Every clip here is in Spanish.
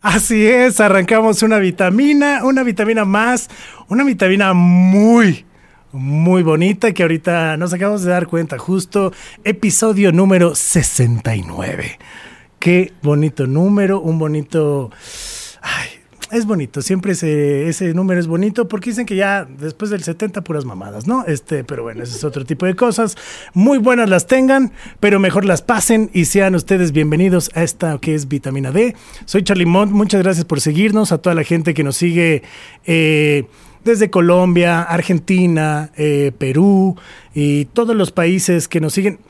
Así es, arrancamos una vitamina, una vitamina más, una vitamina muy, muy bonita que ahorita nos acabamos de dar cuenta, justo episodio número 69. Qué bonito número, un bonito... Ay, es bonito, siempre ese, ese número es bonito porque dicen que ya después del 70 puras mamadas, ¿no? Este, pero bueno, ese es otro tipo de cosas. Muy buenas las tengan, pero mejor las pasen y sean ustedes bienvenidos a esta que es vitamina D. Soy Charlie Mont, muchas gracias por seguirnos, a toda la gente que nos sigue eh, desde Colombia, Argentina, eh, Perú y todos los países que nos siguen.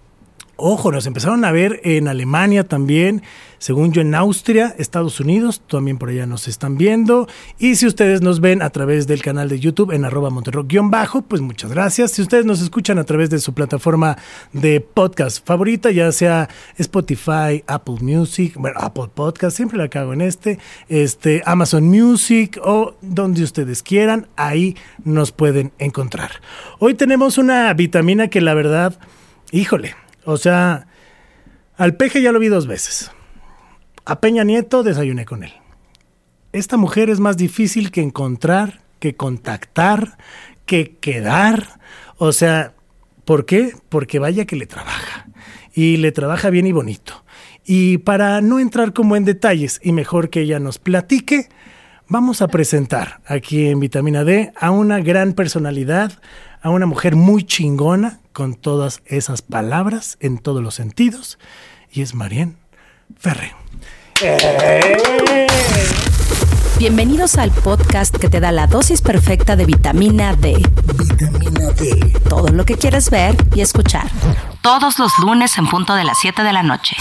Ojo, nos empezaron a ver en Alemania también, según yo en Austria, Estados Unidos, también por allá nos están viendo. Y si ustedes nos ven a través del canal de YouTube en arroba monterrock-bajo, pues muchas gracias. Si ustedes nos escuchan a través de su plataforma de podcast favorita, ya sea Spotify, Apple Music, bueno, Apple Podcast, siempre la cago en este, este, Amazon Music o donde ustedes quieran, ahí nos pueden encontrar. Hoy tenemos una vitamina que la verdad, híjole, o sea, al peje ya lo vi dos veces. A Peña Nieto desayuné con él. Esta mujer es más difícil que encontrar, que contactar, que quedar. O sea, ¿por qué? Porque vaya que le trabaja. Y le trabaja bien y bonito. Y para no entrar como en detalles y mejor que ella nos platique, vamos a presentar aquí en Vitamina D a una gran personalidad, a una mujer muy chingona, con todas esas palabras en todos los sentidos, y es Marien Ferre. Bienvenidos al podcast que te da la dosis perfecta de vitamina D. Vitamina D. Todo lo que quieres ver y escuchar. Todos los lunes en punto de las 7 de la noche.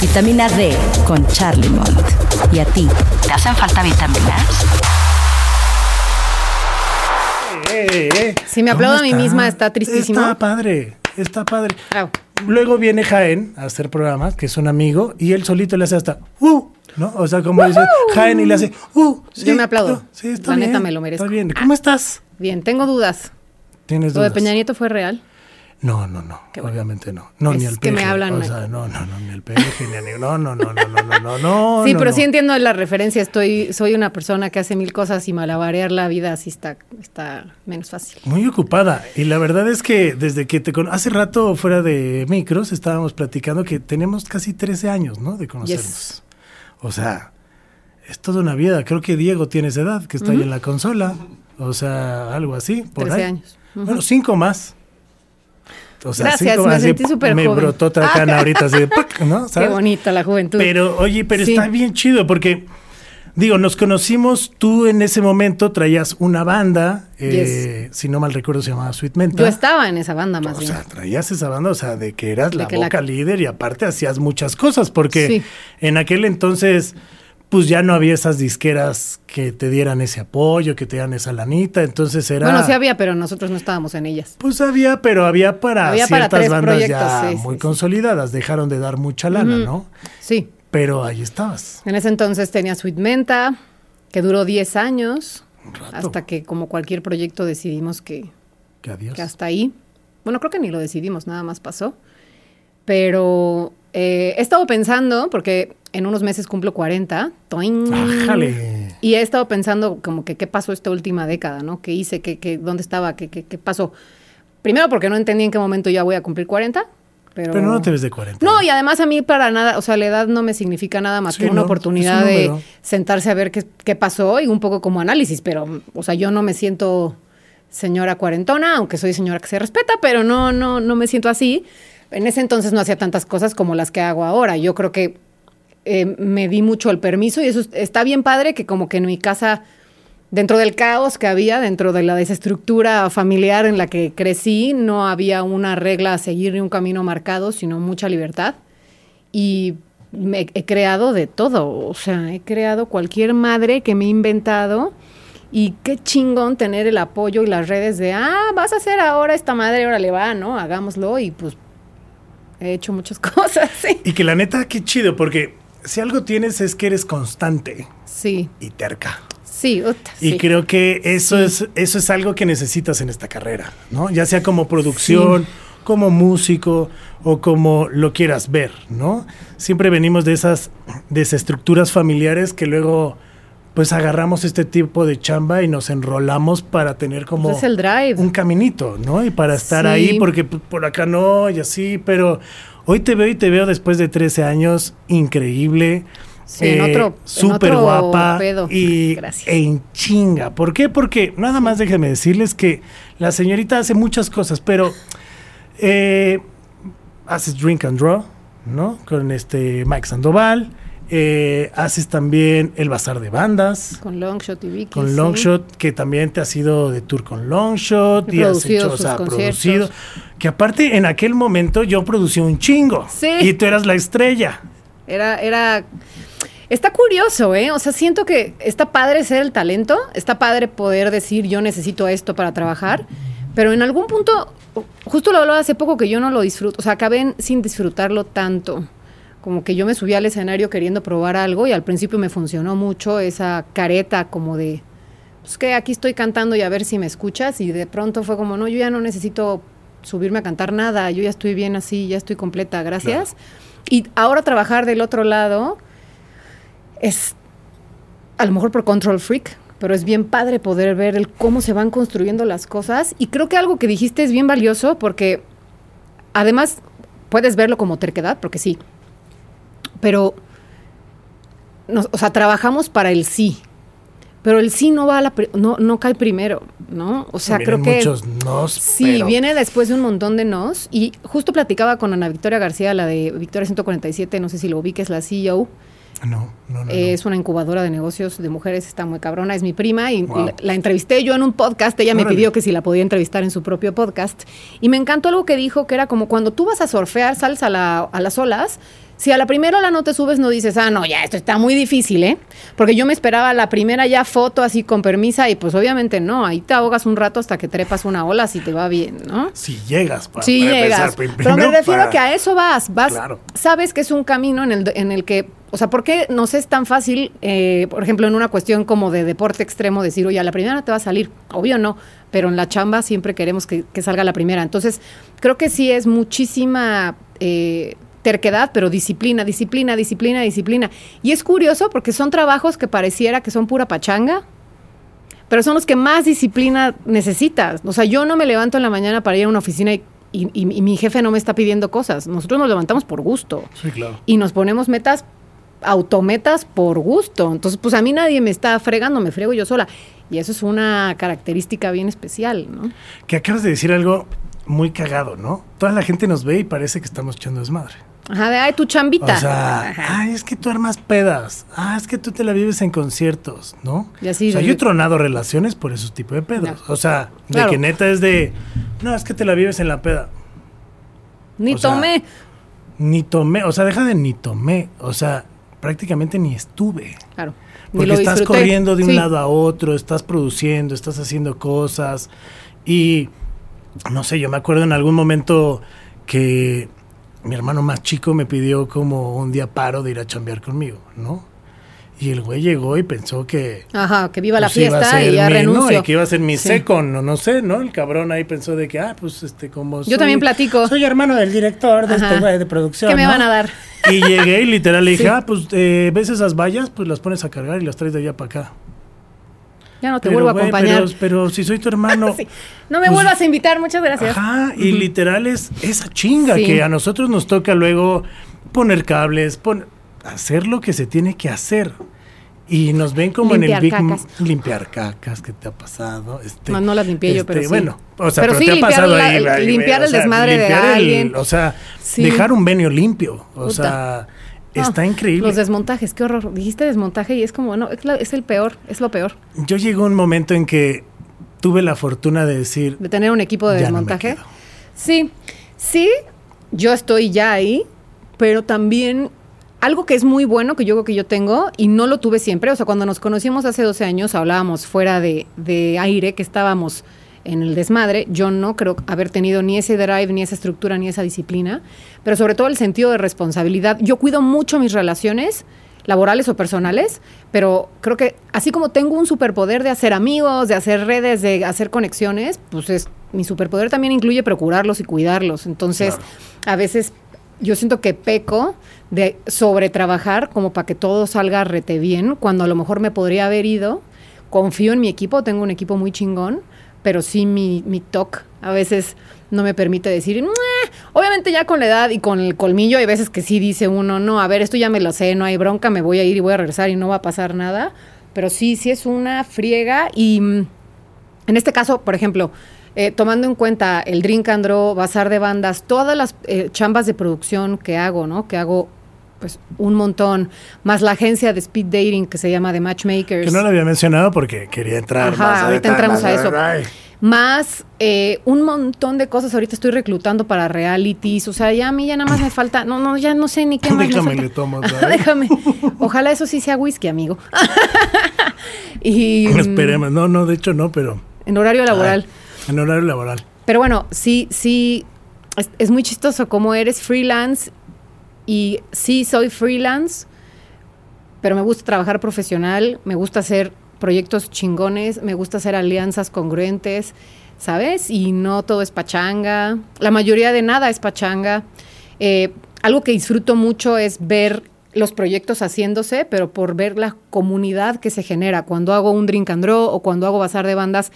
Vitamina D con Charlie Mont. ¿Y a ti? ¿Te hacen falta vitaminas? Eh, eh, Si me aplaudo ¿cómo a mí misma, está tristísimo. Está padre, está padre. Bravo. Luego viene Jaén a hacer programas, que es un amigo, y él solito le hace hasta, uh, ¿no? O sea, como dice Jaén y le hace, uh. Yo me aplaudo. sí, está La bien. neta me lo merezco. Está bien. ¿Cómo estás? Bien, tengo dudas. ¿Tienes ¿Lo de? Peña Nieto fue real? No, no, no. Bueno. Obviamente no. No, Es ni el que me hablan O sea, no, no, no, ni el peje, ni ni- No, no, no, no, no, no, no, no. sí, no, pero no. sí entiendo la referencia. Estoy, soy una persona que hace mil cosas y malabarear la vida así está, está menos fácil. Muy ocupada. Y la verdad es que desde que te con hace rato fuera de micros estábamos platicando que tenemos casi 13 años, ¿no? De conocernos. Yes. O sea, es toda una vida. Creo que Diego tiene esa edad, que está ahí en la consola. O sea, algo así. Por 13 ahí. años. Bueno, cinco más. O sea, Gracias, me más. sentí así, súper Me joven. brotó otra cana ahorita así de ¡pac! ¿no? Qué bonita la juventud. Pero, oye, pero Sí. está bien chido porque, digo, nos conocimos, tú en ese momento traías una banda, eh, si no mal recuerdo se llamaba Sweet Menta. Yo estaba en esa banda más O bien. sea, traías esa banda, o sea, de que eras De la que la- boca líder y aparte hacías muchas cosas, porque Sí. en aquel entonces, pues ya no había esas disqueras que te dieran ese apoyo, que te dieran esa lanita, entonces era... Bueno, sí había, pero nosotros no estábamos en ellas. Pues había, pero había para Había ciertas bandas ya sí, muy sí, consolidadas, dejaron de dar mucha lana. ¿no? Sí. Pero ahí estabas. En ese entonces tenía Sweet Menta, que duró 10 años, hasta que como cualquier proyecto decidimos que, Que adiós. que hasta ahí. Bueno, creo que ni lo decidimos, nada más pasó. Pero eh, he estado pensando, porque en unos meses cumplo 40. ¡toing! Ájale. Y he estado pensando como que qué pasó esta última década, ¿no? ¿Qué hice? ¿Qué, qué, ¿Dónde estaba? ¿Qué, qué, qué pasó? Primero porque no entendí en qué momento ya voy a cumplir 40. Pero, Pero no te ves de 40. No, y además a mí para nada, o sea, la edad no me significa nada más Sí, que una no, oportunidad de sentarse a ver qué, qué pasó y un poco como análisis, pero, o sea, yo no me siento señora cuarentona, aunque soy señora que se respeta, pero no, no, no me siento así. En ese entonces no hacía tantas cosas como las que hago ahora. Yo creo que eh, me di mucho el permiso y eso es- está bien padre que como que en mi casa, dentro del caos que había, dentro de la desestructura familiar en la que crecí, no había una regla a seguir ni un camino marcado, sino mucha libertad. Y me he creado de todo, o sea, he creado cualquier madre que me he inventado. Y qué chingón tener el apoyo y las redes de, ah, vas a hacer ahora esta madre, ahora le va, ¿no? Hagámoslo y pues he hecho muchas cosas, sí. Y que la neta, qué chido, porque si algo tienes es que eres constante Sí, y terca. sí, Y sí. creo que eso es eso es algo que necesitas en esta carrera, ¿no? Ya sea como producción, como músico o como lo quieras ver, ¿no? Siempre venimos de esas desestructuras familiares que luego pues agarramos este tipo de chamba y nos enrolamos para tener como Pues es el drive. un caminito, ¿no? Y para estar ahí, porque p- por acá no, y así, pero hoy te veo y te veo después de 13 años, increíble. Sí, en otro- en súper otro guapa pedo. y Gracias. en chinga. ¿Por qué? Porque nada más déjenme decirles que la señorita hace muchas cosas, pero eh, haces Drink and Draw, ¿no? Con este Mike Sandoval. Eh, haces también el bazar de bandas Con Longshot y Vicky. con sí. Longshot, que también te has ido de tour con Longshot He y has producido hecho, o sea, producido. Que aparte en aquel momento yo producí un chingo. Sí. Y tú eras la estrella. Era, era. Está curioso, ¿eh? O sea, siento que está padre ser el talento, está padre poder decir yo necesito esto para trabajar, pero en algún punto, justo lo hablaba hace poco que yo no lo disfruto, o sea, acabé sin disfrutarlo tanto. Como que yo me subí al escenario queriendo probar algo y al principio me funcionó mucho esa careta como de, pues que aquí estoy cantando y a ver si me escuchas y de pronto fue como, no, yo ya no necesito subirme a cantar nada, yo ya estoy bien así, ya estoy completa, gracias. Y ahora trabajar del otro lado es, a lo mejor por control freak, pero es bien padre poder ver el cómo se van construyendo las cosas. Y creo que algo que dijiste es bien valioso porque además puedes verlo como terquedad, porque sí, pero, nos- o sea, trabajamos para el sí. Pero el sí no va a la no, no cae primero, ¿no? O sea, Vienen creo que muchos nos, Sí, pero viene después de un montón de nos. Y justo platicaba con Ana Victoria García, la de Victoria 147, no sé si lo vi, que es la CEO. No, no, no. Eh, no. Es una incubadora de negocios de mujeres, está muy cabrona, es mi prima y Wow. la, la entrevisté yo en un podcast, ella me pidió que si la podía entrevistar en su propio podcast y me encantó algo que dijo que era como cuando tú vas a surfear, sales a, la- a las olas, si a la primera ola no te subes no dices, ah, no, ya, esto está muy difícil, ¿eh? Porque yo me esperaba la primera ya foto así con permisa y pues obviamente no, ahí te ahogas un rato hasta que trepas una ola si te va bien, ¿no? Si llegas para, Sí para llegas. empezar, pero me refiero para- a que a eso vas. Vas, Claro. sabes que es un camino en el, en el que, o sea, ¿por qué nos es tan fácil, eh, por ejemplo, en una cuestión como de deporte extremo, decir, oye, a la primera no te va a salir? Obvio no, pero en la chamba siempre queremos que, que salga la primera. Entonces, creo que sí es muchísima eh, terquedad, pero disciplina, disciplina, disciplina, disciplina. Y es curioso porque son trabajos que pareciera que son pura pachanga, pero son los que más disciplina necesitas. O sea, yo no me levanto en la mañana para ir a una oficina y, y- y- y mi jefe no me está pidiendo cosas. Nosotros nos levantamos por gusto Sí, claro. y nos ponemos metas, autometas por gusto. Entonces, pues a mí nadie me está fregando, me frego yo sola. Y eso es una característica bien especial, ¿no? Que acabas de decir algo muy cagado, ¿no? Toda la gente nos ve y parece que estamos echando desmadre. Ajá, de, ay, tu chambita. O sea, ay, es que tú armas pedas. Ah, es que tú te la vives en conciertos, ¿no? Y así o sea, de- yo he tronado relaciones por esos tipos de pedos. O sea, de Claro. que neta es de, no, es que te la vives en la peda. Ni o sea, tomé. Ni tomé, o sea, deja de ni tomé. O sea, prácticamente ni estuve. Claro. Porque lo estás disfruté. corriendo de un Sí. lado a otro, estás produciendo, estás haciendo cosas. Y no sé, yo me acuerdo en algún momento que mi hermano más chico me pidió como un día paro de ir a chambear conmigo, ¿no? Y el güey llegó y pensó que... Ajá, que viva la pues, fiesta y ya mi- no, y que iba a ser mi Sí. second, no sé, ¿no? El cabrón ahí pensó de que, ah, pues este, como... Yo también platico. Soy hermano del director de Ajá. este güey de producción. ¿Qué me ¿no? van a dar? Y llegué y literal le dije, Sí. ah, pues eh, ves esas vallas, pues las pones a cargar y las traes de allá para acá. Ya no te Pero, vuelvo a acompañar. Pero, pero si soy tu hermano. Sí. No me pues, vuelvas a invitar, muchas gracias. Ajá, y literal es esa chinga Sí. que a nosotros nos toca luego poner cables, pon- hacer lo que se tiene que hacer. Y nos ven como en el Limpiar Big cacas. Limpiar cacas que te ha pasado. Este, No, no las limpié yo, este, pero sí. Bueno, o sea, Pero pero, sí, te ha limpiar pasado la- ahí, ahí, limpiar o el sea, desmadre de limpiar el- alguien. o sea, Sí. dejar un venio limpio. O Puta. sea, Está increíble. Los desmontajes, qué horror. Dijiste desmontaje y es como, no, es, la- es el peor, es lo peor. Yo llegó un momento en que tuve la fortuna de decir, De tener un equipo de no desmontaje. sí, sí, yo estoy ya ahí, pero también algo que es muy bueno que yo creo que yo tengo y no lo tuve siempre. O sea, cuando nos conocimos hace 12 años, hablábamos fuera de, de aire, que estábamos en el desmadre. Yo no creo haber tenido ni ese drive, ni esa estructura, ni esa disciplina, pero sobre todo el sentido de responsabilidad. Yo cuido mucho mis relaciones laborales o personales, pero creo que así como tengo un superpoder de hacer amigos, de hacer redes, de hacer conexiones, pues es mi superpoder también incluye procurarlos y cuidarlos. Entonces, a veces yo siento que peco de sobretrabajar como para que todo salga rete bien, cuando a lo mejor me podría haber ido. Confío en mi equipo, tengo un equipo muy chingón, pero sí mi, mi TOC a veces no me permite decir, obviamente ya con la edad y con el colmillo hay veces que sí dice uno, no, a ver, esto ya me lo sé, no hay bronca, me voy a ir y voy a regresar y no va a pasar nada, pero sí, sí es una friega y mm, en este caso, por ejemplo, eh, tomando en cuenta el Drink and Draw, Bazar de Bandas, todas las eh, chambas de producción que hago, ¿no? Que hago pues un montón, más la agencia de speed dating que se llama The Matchmakers. Que no lo había mencionado porque quería entrar Ajá, más ahorita entramos a eso. Más eh, un montón de cosas. Ahorita estoy reclutando para realities. O sea, ya a mí ya nada más me falta. No, no, ya no sé ni qué más. Déjame me le tomo. Déjame. Ojalá eso sí sea whisky, amigo. y. Esperemos. No, no, de hecho no, pero. En horario laboral. en horario laboral. Pero bueno, sí, sí. Es, es muy chistoso como eres freelance y sí soy freelance, pero me gusta trabajar profesional, me gusta hacer proyectos chingones, me gusta hacer alianzas congruentes, ¿sabes? Y no todo es pachanga, la mayoría de nada es pachanga. Eh, algo que disfruto mucho es ver los proyectos haciéndose, pero por ver la comunidad que se genera. Cuando hago un drink and draw o cuando hago bazar de bandas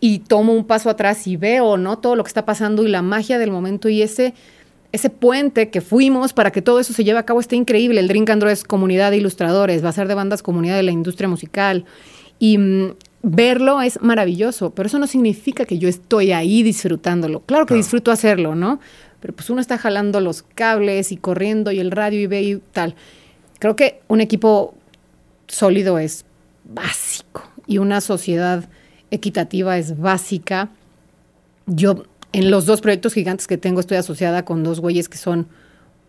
y tomo un paso atrás y veo, ¿no? Todo lo que está pasando y la magia del momento y ese ese puente que fuimos para que todo eso se lleve a cabo está increíble. El Drink and Draw es comunidad de ilustradores, va a ser de bandas comunidad de la industria musical. Y mm, verlo es maravilloso, pero eso no significa que yo estoy ahí disfrutándolo. Claro que disfruto hacerlo, ¿no? Pero pues uno está jalando los cables y corriendo y el radio y ve y tal. Creo que un equipo sólido es básico y una sociedad equitativa es básica. Yo en los dos proyectos gigantes que tengo estoy asociada con dos güeyes que son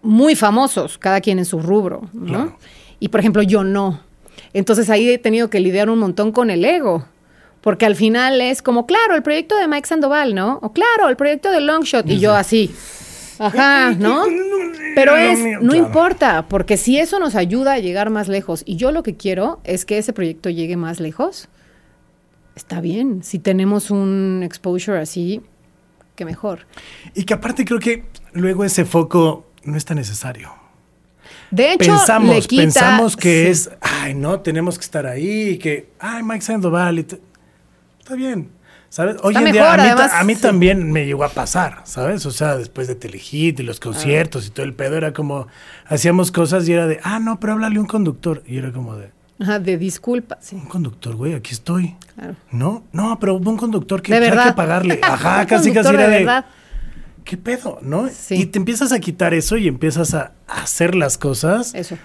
muy famosos, cada quien en su rubro, ¿no? Y por ejemplo, yo no. Entonces ahí he tenido que lidiar un montón con el ego. Porque al final es como, claro, el proyecto de Mike Sandoval, ¿no? O claro, el proyecto de Longshot. Y yo así. Ajá, ¿no? Pero es, no importa, porque si eso nos ayuda a llegar más lejos, y yo lo que quiero es que ese proyecto llegue más lejos, está bien. Si tenemos un exposure así, que mejor. Y que aparte creo que luego ese foco no está necesario. De hecho, pensamos, pensamos que es, ay, no, tenemos que estar ahí, que, ay, Mike Sandoval, está bien. ¿Sabes? Hoy en día a mí, también me llegó a pasar, ¿sabes? O sea, después de Telehit y los ah. conciertos y todo el pedo, era como, hacíamos cosas y era de, ah, no, pero háblale un conductor. Y era como de, Ajá, de disculpa, sí. Un conductor, güey, aquí estoy. Claro. No, no, pero un conductor que hay que pagarle. Ajá, casi casi era de, verdad. ¿Qué pedo? ¿No? Sí. Y te empiezas a quitar eso y empiezas a hacer las cosas. Eso.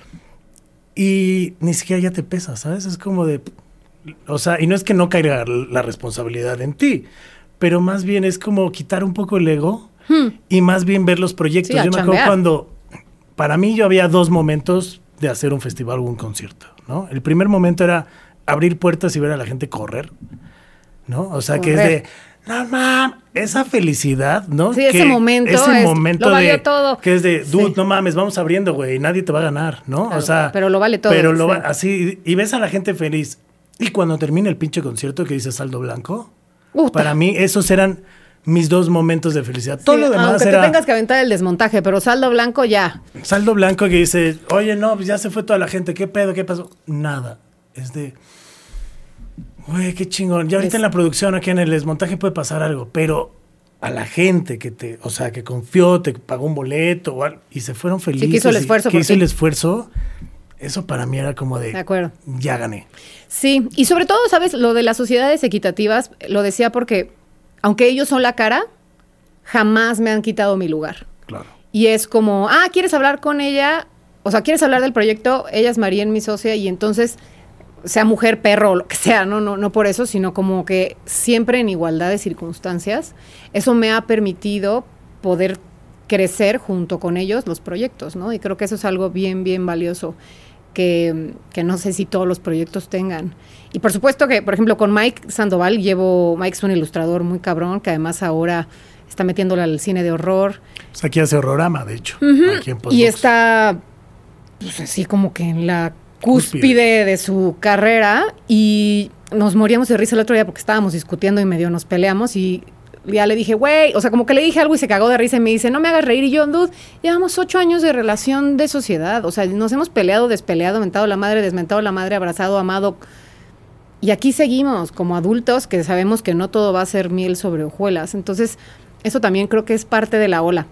Y ni siquiera ya te pesa, ¿sabes? Es como de. O sea, y no es que no caiga la responsabilidad en ti, pero más bien es como quitar un poco el ego hmm. y más bien ver los proyectos. yo me acuerdo cuando. Para mí, yo había dos momentos de hacer un festival o un concierto. ¿No? El primer momento era abrir puertas y ver a la gente correr, ¿no? O sea, que es de, no mames, esa felicidad, ¿no? Sí, ese momento. Ese momento de, todo. Que es de, dude, no mames, vamos abriendo, güey, y nadie te va a ganar, ¿no? o sea. Pero lo vale todo. Pero lo va, así, y ves a la gente feliz. Y cuando termina el pinche concierto que dice saldo blanco, para mí esos eran mis dos momentos de felicidad. Todo lo demás aunque te tengas que aventar el desmontaje, pero saldo blanco ya. Saldo blanco que dice, oye, no, pues ya se fue toda la gente, ¿qué pedo? ¿Qué pasó? Nada. Es de, güey, qué chingón. Ya ahorita en la producción, aquí en el desmontaje puede pasar algo, pero a la gente que te, o sea, que confió, te pagó un boleto y se fueron felices. que hizo el esfuerzo. Que hizo el esfuerzo. Eso para mí era como de, de acuerdo. ya gané. Sí, y sobre todo, ¿sabes? Lo de las sociedades equitativas, lo decía porque aunque ellos son la cara, jamás me han quitado mi lugar. Claro. Y es como, ah, ¿quieres hablar con ella? O sea, ¿quieres hablar del proyecto? Ella es María, mi socia, y entonces, sea mujer, perro, o lo que sea, no, no, no por eso, sino como que siempre en igualdad de circunstancias, eso me ha permitido poder crecer junto con ellos los proyectos, ¿no? Y creo que eso es algo bien, bien valioso que, que, no sé si todos los proyectos tengan. Y por supuesto que, por ejemplo, con Mike Sandoval llevo, Mike es un ilustrador muy cabrón, que además ahora está metiéndole al cine de horror. Pues aquí hace horrorama, de hecho. y está, pues así como que en la cúspide, de su carrera y nos moríamos de risa el otro día porque estábamos discutiendo y medio nos peleamos y ya le dije, güey, o sea, como que le dije algo y se cagó de risa y me dice, no me hagas reír. Y yo, dude, llevamos ocho años de relación de sociedad. O sea, nos hemos peleado, despeleado, mentado la madre, desmentado la madre, abrazado, amado. Y aquí seguimos como adultos que sabemos que no todo va a ser miel sobre hojuelas. Entonces, eso también creo que es parte de la ola.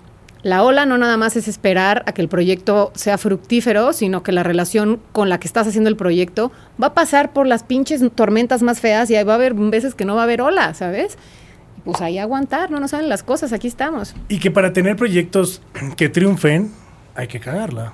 La ola no nada más es esperar a que el proyecto sea fructífero, sino que la relación con la que estás haciendo el proyecto va a pasar por las pinches tormentas más feas y va a haber veces que no va a haber ola, ¿sabes? Pues ahí aguantar, no nos salen las cosas, aquí estamos. Y que para tener proyectos que triunfen, hay que cagarla.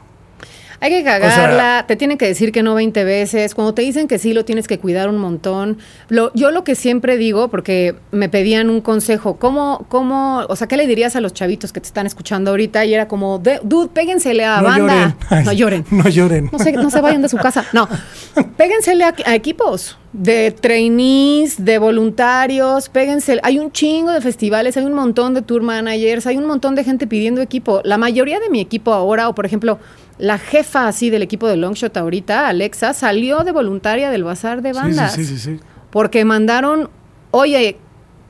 Hay que cagarla, te tienen que decir que no 20 veces. Cuando te dicen que sí, lo tienes que cuidar un montón. Lo, yo lo que siempre digo, porque me pedían un consejo, ¿cómo, cómo, o sea, qué le dirías a los chavitos que te están escuchando ahorita? Y era como, dude, péguensele a banda. no lloren. No lloren. No se, no se vayan de su casa. No, péguensele a, a equipos de trainees, de voluntarios, péguense. Hay un chingo de festivales, hay un montón de tour managers, hay un montón de gente pidiendo equipo. La mayoría de mi equipo ahora, o por ejemplo, la jefa así del equipo de Longshot ahorita, Alexa, salió de voluntaria del bazar de bandas. Sí, sí, sí, sí, Porque mandaron, oye,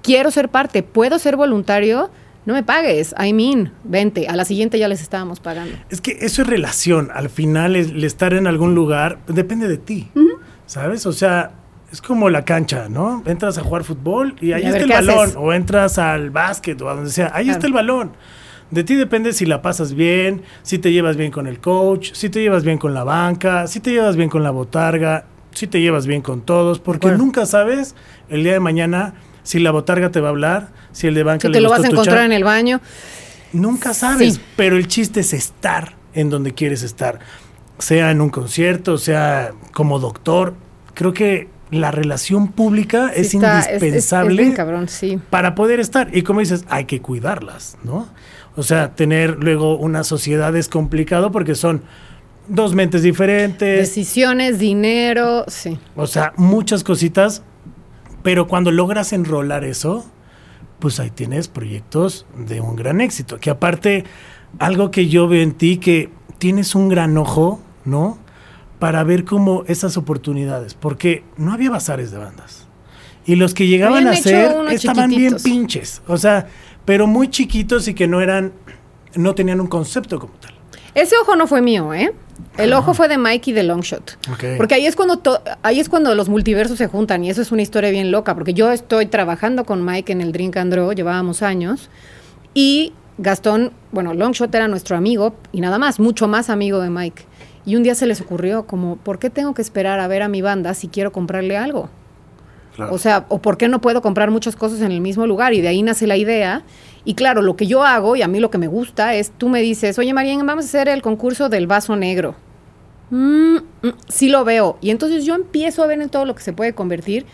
quiero ser parte, puedo ser voluntario, no me pagues, I mean, vente. A la siguiente ya les estábamos pagando. Es que eso es relación. Al final, el, estar en algún lugar depende de ti, ¿sabes? O sea, es como la cancha, ¿no? Entras a jugar fútbol y ahí está el balón, o entras al básquet o a donde sea, ahí está el balón. De ti depende si la pasas bien, si te llevas bien con el coach, si te llevas bien con la banca, si te llevas bien con la botarga, si te llevas bien con todos, porque nunca sabes el día de mañana si la botarga te va a hablar, si el de banca si te lo vas a encontrar en el baño. Nunca sabes, pero el chiste es estar en donde quieres estar, sea en un concierto, sea como doctor. Creo que la relación pública es indispensable cabrón, sí. para poder estar. Y como dices, hay que cuidarlas, ¿no? O sea, tener luego una sociedad es complicado porque son dos mentes diferentes. Decisiones, dinero, sí. O sea, muchas cositas, pero cuando logras enrolar eso, pues ahí tienes proyectos de un gran éxito. Que aparte, algo que yo veo en ti, que tienes un gran ojo, ¿no? Para ver cómo esas oportunidades, porque no había bazares de bandas. Y los que llegaban a ser estaban bien pinches. O sea, pero muy chiquitos y que no eran, no tenían un concepto como tal. Ese ojo no fue mío, ¿eh? El ojo fue de Mike y de Longshot. Porque ahí es cuando ahí es cuando los multiversos se juntan y eso es una historia bien loca, porque yo estoy trabajando con Mike en el Drink and Draw, llevábamos años, y Gastón, bueno, Longshot era nuestro amigo y nada más, mucho más amigo de Mike. Y un día se les ocurrió como, ¿por qué tengo que esperar a ver a mi banda si quiero comprarle algo? O sea, o por qué no puedo comprar muchas cosas en el mismo lugar y de ahí nace la idea. Y claro, lo que yo hago y a mí lo que me gusta es, tú me dices, oye María, vamos a hacer el concurso del vaso negro. Mm, mm, sí lo veo. Y entonces yo empiezo a ver en todo lo que se puede convertir.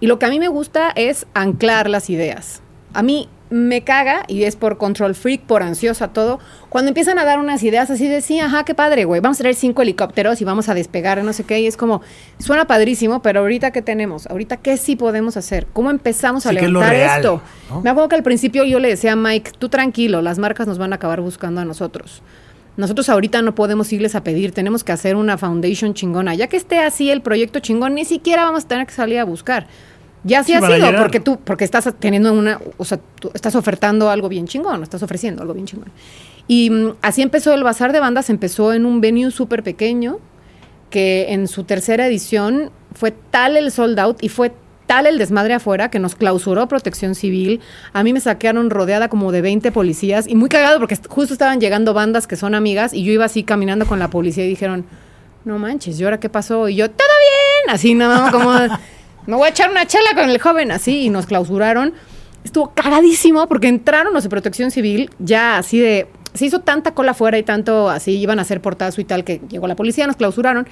Y lo que a mí me gusta es anclar las ideas. A mí me caga, y es por control freak, por ansiosa, todo, cuando empiezan a dar unas ideas así de, sí, ajá, qué padre, güey, vamos a traer cinco helicópteros y vamos a despegar, no sé qué, y es como, suena padrísimo, pero ahorita qué tenemos, ahorita qué sí podemos hacer, cómo empezamos a levantar esto. Me acuerdo que al principio yo le decía a Mike, tú tranquilo, las marcas nos van a acabar buscando a nosotros. Nosotros ahorita no podemos irles a pedir, tenemos que hacer una foundation chingona. Ya que esté así el proyecto chingón, ni siquiera vamos a tener que salir a buscar. Ya sí, ha sido, porque tú, porque estás teniendo una, o sea, tú estás ofertando algo bien chingón, estás ofreciendo algo bien chingón. Y mm, así empezó el Bazar de Bandas, empezó en un venue súper pequeño, que en su tercera edición fue tal el sold out y fue tal el desmadre afuera que nos clausuró protección civil. A mí me saquearon rodeada como de 20 policías y muy cagado porque justo estaban llegando bandas que son amigas y yo iba así caminando con la policía y dijeron, no manches, ¿y ahora qué pasó? Y yo, todo bien, así nada más como me voy a echar una chela con el joven, así, y nos clausuraron. Estuvo cagadísimo porque entraron los de protección civil ya así de... Se hizo tanta cola afuera y tanto así, iban a hacer portazo y tal, que llegó la policía, nos clausuraron.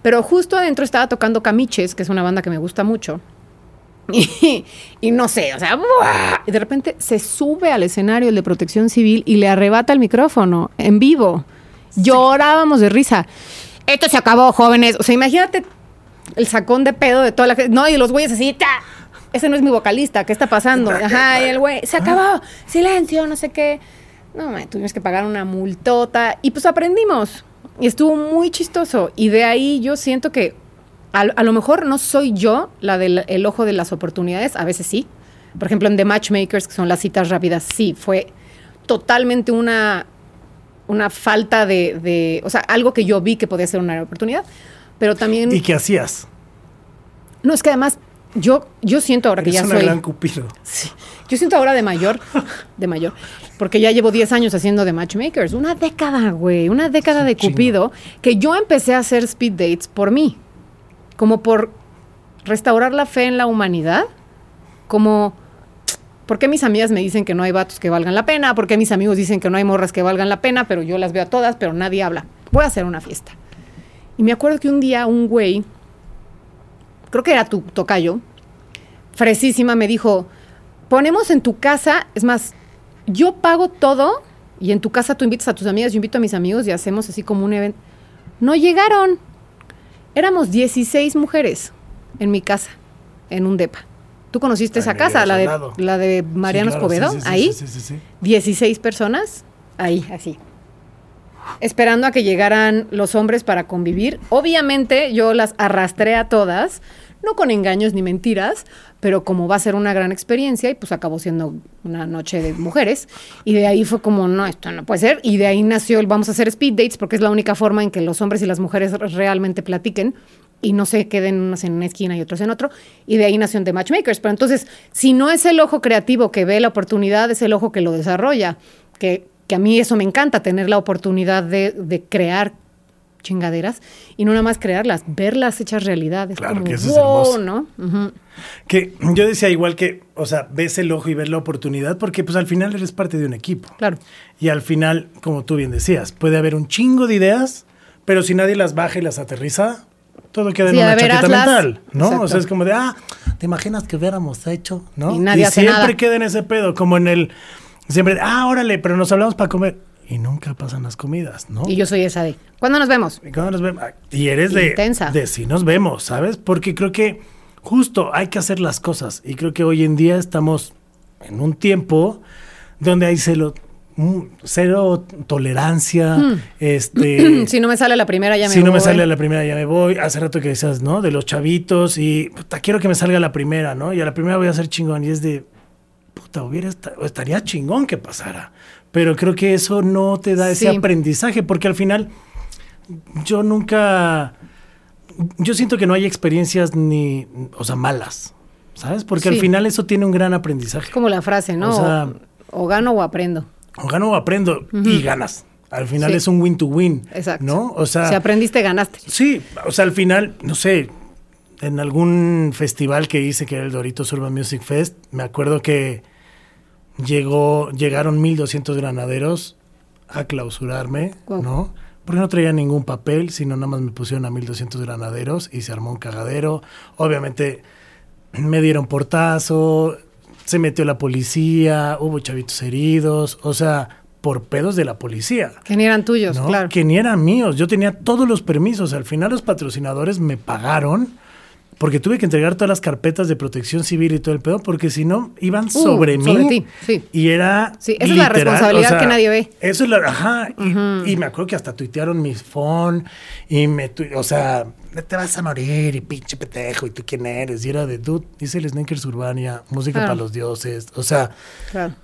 Pero justo adentro estaba tocando Camiches, que es una banda que me gusta mucho. Y, no sé, o sea, y de repente se sube al escenario el de protección civil y le arrebata el micrófono en vivo. Llorábamos de risa. Esto se acabó, jóvenes. O sea, imagínate el sacón de pedo de toda la gente. No, y los güeyes así, ¡ta! ese no es mi vocalista, ¿qué está pasando? Ajá, y el güey, se acabó, silencio, no sé qué. No, tuvimos que pagar una multota y pues aprendimos. Y estuvo muy chistoso. Y de ahí yo siento que a, lo mejor no soy yo la del ojo de las oportunidades, a veces sí, Por ejemplo, en The Matchmakers, que son las citas rápidas, sí, fue totalmente una, una falta de, de, o sea, algo que yo vi que podía ser una oportunidad, pero también... ¿Y qué hacías? No, es que además yo, yo siento ahora que ya una soy... gran cupido. Sí. Yo siento ahora de mayor, de mayor, porque ya llevo 10 años haciendo de matchmakers. Una década, güey, una década de cupido, que yo empecé a hacer speed dates por mí, como por restaurar la fe en la humanidad, como... ¿Por qué mis amigas me dicen que no hay vatos que valgan la pena? ¿Por qué mis amigos dicen que no hay morras que valgan la pena? Pero yo las veo a todas, pero nadie habla. Voy a hacer una fiesta. Y me acuerdo que un día un güey, creo que era tu tocayo, fresísima, me dijo, ponemos en tu casa, es más, yo pago todo y en tu casa tú invitas a tus amigas, yo invito a mis amigos y hacemos así como un evento. No llegaron. Éramos 16 mujeres en mi casa, en un depa. ¿Tú conociste Ay, esa casa, la de, la de Mariano Sí, claro, Escobedo? sí, sí, ahí. Sí, sí, sí, sí. 16 personas, ahí, así. Esperando a que llegaran los hombres para convivir. Obviamente yo las arrastré a todas, no con engaños ni mentiras, pero como va a ser una gran experiencia y pues acabó siendo una noche de mujeres. Y de ahí fue como, no, esto no puede ser. Y de ahí nació el vamos a hacer speed dates porque es la única forma en que los hombres y las mujeres realmente platiquen y no se queden unos en una esquina y otros en otro. Y de ahí nació de Matchmakers. Pero entonces, si no es el ojo creativo que ve la oportunidad, es el ojo que lo desarrolla. Que, que a mí eso me encanta, tener la oportunidad de, de crear chingaderas y no nada más crearlas, verlas hechas realidad. Es Claro como, que eso es hermoso. ¿no? Ujú. Que yo decía igual que, o sea, ves el ojo y ves la oportunidad porque pues al final eres parte de un equipo. Claro. Y al final, como tú bien decías, puede haber un chingo de ideas, pero si nadie las baja y las aterriza, todo queda en Sí, una ver, chaqueta hazlas. mental, ¿no? Exacto. O sea, es como de, ah, ¿te imaginas que hubiéramos hecho? ¿no? Y nadie hace siempre nada. queda en ese pedo, como en el, siempre, ah, órale, pero nos hablamos para comer. Y nunca pasan las comidas, ¿no? Y yo soy esa de, ¿cuándo nos vemos? Y cuando nos vemos, ah, y eres de, Intensa. de si nos vemos, ¿sabes? Porque creo que justo hay que hacer las cosas. Y creo que hoy en día estamos en un tiempo donde hay celo, mm, cero tolerancia. Este. si no me sale la primera, ya me si no me voy. sale la primera, ya me voy. Hace rato que decías, ¿no? De los chavitos y puta, quiero que me salga la primera, ¿no? Y a la primera voy a ser chingón. Y es de, puta, hubiera esta- estaría chingón que pasara. Pero creo que eso no te da ese Sí. aprendizaje, porque al final yo nunca. Yo siento que no hay experiencias ni. O sea, malas. ¿Sabes? Porque al final eso tiene un gran aprendizaje. Como la frase, ¿no? O sea- o gano o aprendo. O gano o aprendo y ganas. Al final Sí. es un win to win. Exacto. ¿No? O sea. si aprendiste, ganaste. Sí, o sea, al final, no sé, en algún festival que hice, que era el Doritos Urban Music Fest, me acuerdo que llegó, llegaron 1200 granaderos a clausurarme. ¿no? Porque no traía ningún papel, sino nada más me pusieron a 1200 granaderos y se armó un cagadero. Obviamente me dieron portazo, se metió la policía, hubo chavitos heridos, o sea, por pedos de la policía. Que ni eran tuyos, ¿no? claro. Que ni eran míos. Yo tenía todos los permisos. Al final los patrocinadores me pagaron porque tuve que entregar todas las carpetas de protección civil y todo el pedo porque si no iban sobre mí. Uh, sobre ti, sí. Y era Sí, esa es la responsabilidad que nadie ve. Eso es la, ajá. y, y me acuerdo que hasta tuitearon mis phone y me, tu- o sea, te vas a morir y pinche petejo y tú quién eres. Y era de, dude, dice el Sneakers Urbania, música Claro. para los dioses. O sea, Claro.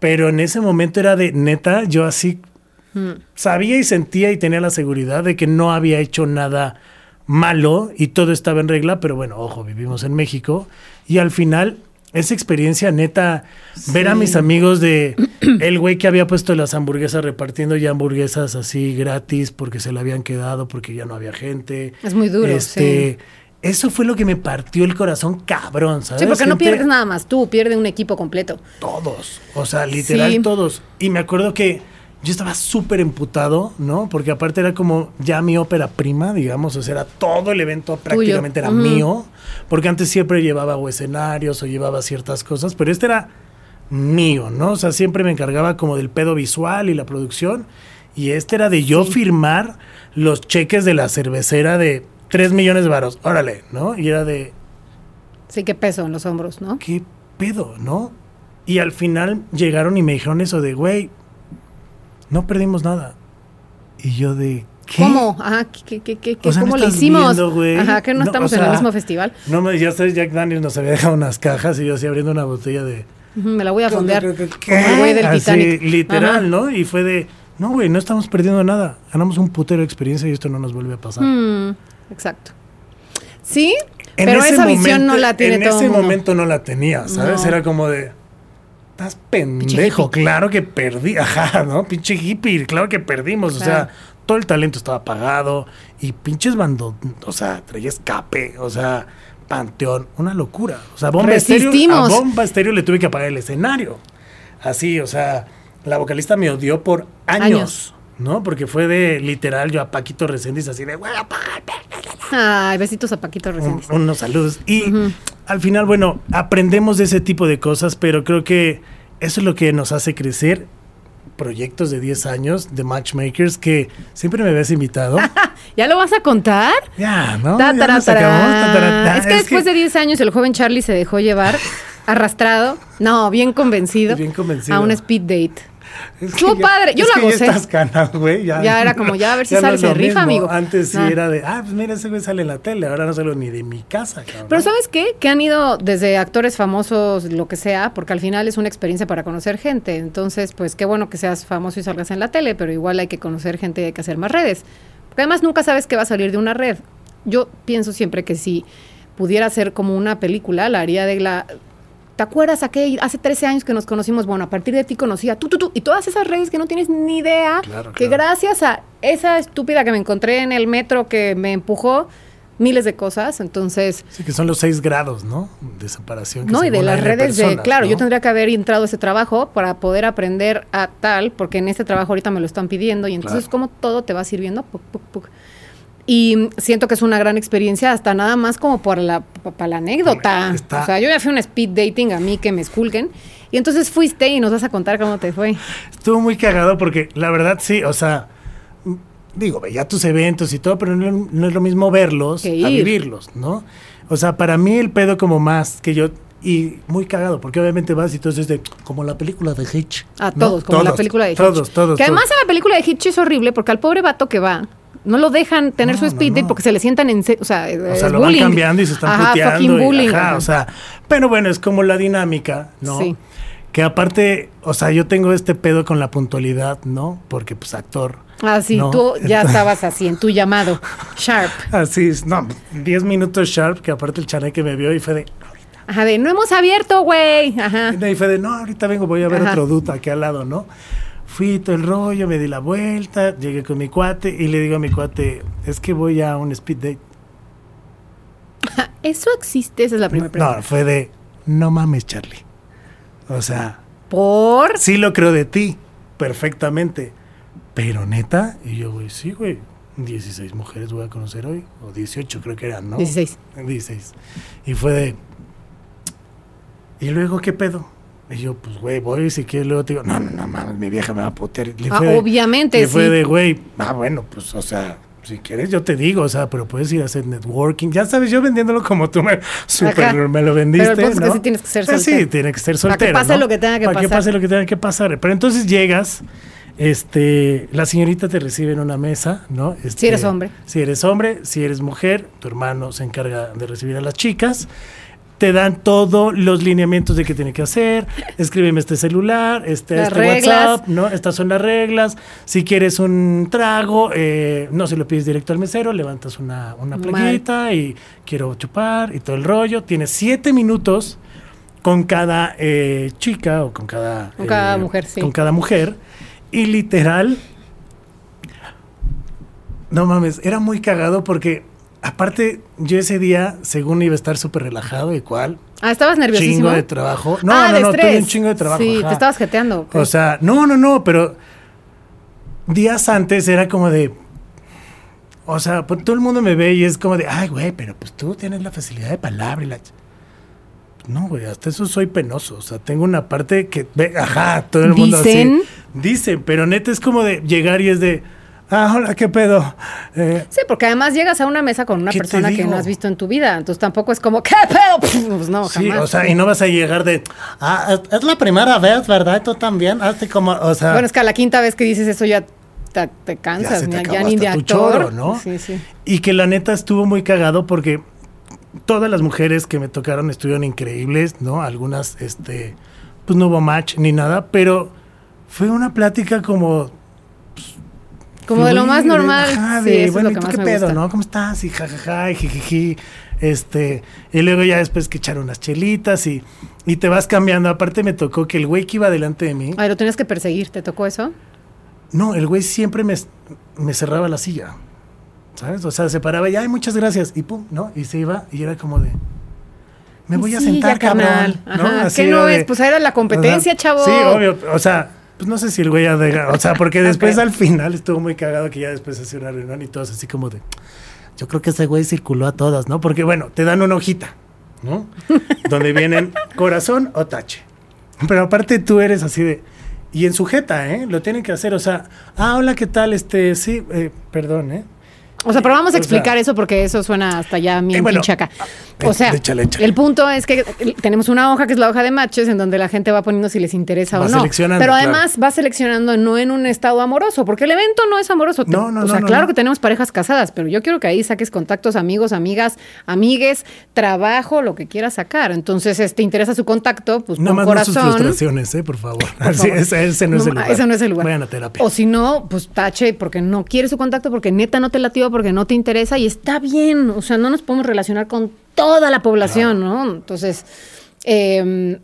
pero en ese momento era de neta, yo así sabía y sentía y tenía la seguridad de que no había hecho nada malo y todo estaba en regla, pero bueno, ojo, vivimos en México y al final esa experiencia neta, ver a mis amigos de el güey que había puesto las hamburguesas repartiendo ya hamburguesas así gratis porque se le habían quedado, porque ya no había gente. Es muy duro, Este, Eso fue lo que me partió el corazón cabrón, ¿sabes? Sí, porque no pierdes nada más tú, pierde un equipo completo. todos, o sea, literal Sí. todos. Y me acuerdo que yo estaba súper emputado, ¿no? Porque aparte era como ya mi ópera prima, digamos, o sea, era todo el evento prácticamente era mío, porque antes siempre llevaba o escenarios o llevaba ciertas cosas, pero este era mío, ¿no? O sea, siempre me encargaba como del pedo visual y la producción, y este era de yo firmar los cheques de la cervecera de 3 millones de varos, órale, ¿no? Y era de, Sí, qué peso en los hombros, ¿no? ¿qué pedo, no? Y al final llegaron y me dijeron eso de, güey, no perdimos nada. Y yo de, ¿Qué? ¿Cómo? Ajá, ¿qué, qué, qué, qué- O sea, ¿cómo ¿me le estás hicimos? viendo? Ajá, que no, estamos o en el mismo festival. No, me, ya sabes, Jack Daniels nos había dejado unas cajas y yo así abriendo una botella de... Me la voy a fondear. ¿Qué? Como el güey del Así, Titanic. literal, Ajá. ¿no? Y fue de, no, güey, no estamos perdiendo nada. Ganamos un putero de experiencia y esto no nos vuelve a pasar. Mm, exacto. Sí, En pero ese esa visión no la tiene En todo ese el mundo. momento no la tenía, ¿sabes? No. Era como de, estás pendejo, claro que perdí, ajá, ¿no? Pinche hippie, claro que perdimos, o sea, todo el talento estaba apagado y pinches bandos, o sea, traía escape, o sea, Panteón, una locura. O sea, Bomba Estéreo, a. Bomba Estéreo le tuve que apagar el escenario. Así, o sea, la vocalista me odió por años, Años. ¿No? Porque fue de literal yo a Paquito Reséndiz así de, güey, Ay, besitos a Paquito un- unos saludos. Y al final, bueno, aprendemos de ese tipo de cosas, pero creo que eso es lo que nos hace crecer. Proyectos de 10 años de Matchmakers que siempre me habías invitado. ¿Ya lo vas a contar? ya, ¿no? Ta, Ya tara, nos tara. acabamos, ta, tara, ta. Es que después de 10 años el joven Charlie se dejó llevar, arrastrado, no, bien convencido, Bien convencido. a un speed date. Es que Estuvo ya- padre, yo es la que ya estás güey. Ya, Ya era como, ya a ver si no sale, se lo rifa, mismo. amigo. Antes sí Ah. era de, ah, pues mira, ese güey sale en la tele. Ahora no salgo ni de mi casa, cabrón. Pero ¿sabes qué? Que han ido desde actores famosos, lo que sea, porque al final es una experiencia para conocer gente. Entonces, pues qué bueno que seas famoso y salgas en la tele, pero igual hay que conocer gente y hay que hacer más redes. Porque además nunca sabes qué va a salir de una red. Yo pienso siempre que si pudiera ser como una película, la haría de la... ¿Te acuerdas aquel, hace 13 años que nos conocimos? Bueno, a partir de ti conocía tú, tú, tú, y todas esas redes que no tienes ni idea, Claro, que claro. gracias a esa estúpida que me encontré en el metro que me empujó, miles de cosas. Entonces, Sí, que son los seis grados, ¿no? De separación. que no, y de las redes de, personas, claro, ¿no? yo tendría que haber entrado a ese trabajo para poder aprender a tal, porque en este trabajo ahorita me lo están pidiendo, y entonces Claro. como todo te va sirviendo. Puc, puc, puc. Y siento que es una gran experiencia, hasta nada más como por la, pa- para la anécdota. Está- O sea, yo ya fui a un speed dating a mí que me esculquen, y entonces fuiste y nos vas a contar cómo te fue. Estuvo muy cagado porque la verdad sí, o sea, digo, veía tus eventos y todo, pero no, no es lo mismo verlos Que a ir. vivirlos, ¿no? O sea, para mí el pedo como más que yo y muy cagado, porque obviamente vas y todo es de como la película de Hitch. A todos, como la película de Hitch. Todos, todos. Que además en la película de Hitch es horrible porque al pobre vato que va, no lo dejan tener No, su speed date no. porque se le sientan en... O sea, O es sea, lo bullying. van cambiando y se están Ajá, puteando. y- bullying. ajá, ajá. o sea, pero bueno, es como la dinámica, ¿no? Sí. Que aparte, o sea, yo tengo este pedo con la puntualidad, ¿no? Porque pues actor. Ah, sí, ¿no? tú ya estabas así en tu llamado. Sharp. Así es, no, 10 minutos sharp, que aparte el chaneque me vio y fue de, Ajá, de no hemos abierto, güey. Ajá. y fue de, no, ahorita vengo, voy a ver Ajá. otro duta aquí al lado, ¿no? Fui todo el rollo, me di la vuelta, llegué con mi cuate y le digo a mi cuate, es que voy a un speed date. ¿Eso existe? Esa es la primera pregunta. No, fue de, no mames, Charlie. O sea, ¿Por? sí lo creo de ti, perfectamente. Pero neta, y yo, güey, sí, güey. 16 mujeres voy a conocer hoy, o 18 creo que eran, ¿no? 16. 16. Y fue de. ¿Y luego qué pedo? Y yo, pues, güey, voy, si quieres, luego te digo, no, no, no, mames, mi vieja me va a putear. Le Ah, fue de- obviamente, le fue de, güey, ah, bueno, pues, o sea, si quieres yo te digo, o sea, pero puedes ir a hacer networking. Ya sabes, yo vendiéndolo como tú me, super, me lo vendiste, Pero es que ¿no? sí tienes que ser Pues soltero. Sí, tiene que ser Para que soltero, pase ¿no? lo que tenga que Para que pasar. pase lo que tenga que pasar. Pero entonces llegas, este, la señorita te recibe en una mesa, ¿no? Este, Si eres hombre. Si eres hombre, si eres mujer, tu hermano se encarga de recibir a las chicas. Te dan todos los lineamientos de qué tiene que hacer. Escríbeme este celular, este, este. WhatsApp, ¿no? Estas son las reglas. Si quieres un trago, eh, no se lo pides directo al mesero, levantas una, una Mal. plaquita y quiero chupar y todo el rollo. Tienes siete minutos con cada eh, chica o con cada... Con cada eh, mujer, sí. Con cada mujer. Y literal, no mames, era muy cagado porque aparte yo ese día, según iba a estar súper relajado y cual, Ah, estabas nerviosísimo. chingo de trabajo. No, ah, no, de no, tuve un chingo de trabajo. Sí, ajá. te estabas jeteando. ok. O sea, no, no, no, pero días antes era como de. O sea, pues todo el mundo me ve y es como de, ay, güey, pero pues tú tienes la facilidad de palabra y la. ch-". No, güey, hasta eso soy penoso. O sea, tengo una parte que, ve, ajá, todo el mundo ¿Dicen? así. Dicen, pero neta es como de llegar y es de, ah, hola, ¿qué pedo? Eh, Sí, porque además llegas a una mesa con una ¿Qué te persona que no has visto en tu vida. Entonces tampoco es como, ¿qué pedo? Pues no, sí, jamás. o sea, y no vas a llegar de, ah, es- es la primera vez, ¿verdad? Tú también, hazte como, o sea. Bueno, es que a la quinta vez que dices eso ya te te, te ya cansas, te ya, ni de tu actor. choro, ¿no? Sí, sí. Y que la neta estuvo muy cagado porque todas las mujeres que me tocaron estuvieron increíbles, ¿no? Algunas, este, pues no hubo match ni nada, pero fue una plática como... Como de lo más normal. ajá, sí, eso bueno, es ¿y lo que tú más qué me pedo, gusta. no? ¿Cómo estás? Y jajaja, y jijiji, este, y luego ya después que echaron unas chelitas y, y te vas cambiando. Aparte me tocó que el güey que iba delante de mí, Ay, lo tenías que perseguir, ¿te tocó eso? no, el güey siempre me, me cerraba la silla. ¿Sabes? O sea, se paraba y, ay, muchas gracias. Y pum, ¿no? Y se iba y era como de. Me voy a sentar, ya, cabrón. ¿no? Ajá, Así ¿qué no de- es? Pues era la competencia, o sea, chavo. Sí, obvio. O sea, pues no sé si el güey ya deja- O sea, porque después al final estuvo muy cagado que ya después hacía una reunión y todos así como de. Yo creo que ese güey circuló a todas, ¿no? Porque bueno, te dan una hojita, ¿no? Donde vienen corazón o tache. Pero aparte tú eres así de. Y en sujeta, ¿eh? Lo tienen que hacer, o sea, ah, hola, ¿qué tal? Este, sí, eh, perdón, ¿eh? O sea, pero vamos a O explicar sea, eso porque eso suena hasta ya bien Eh, bueno, pinche acá. O sea, échale, échale. el punto es que tenemos una hoja que es la hoja de matches en donde la gente va poniendo si les interesa Va o no. seleccionando, Pero claro. además va seleccionando no en un estado amoroso, porque el evento no es amoroso. No, no, o sea, no, claro que tenemos parejas casadas, pero yo quiero que ahí saques contactos, amigos, amigas, amigues, trabajo, lo que quieras sacar. Entonces, este, te interesa su contacto, pues No con más no sus corazón. frustraciones, ¿eh? Por favor. Por favor. ese, ese no, es el lugar. Ese no es el lugar. Vayan a terapia. O si no, pues tache porque no quiere su contacto, porque neta no te latió, porque no te interesa y está bien. O sea, no nos podemos relacionar con toda la población, ¿no? Entonces, eh,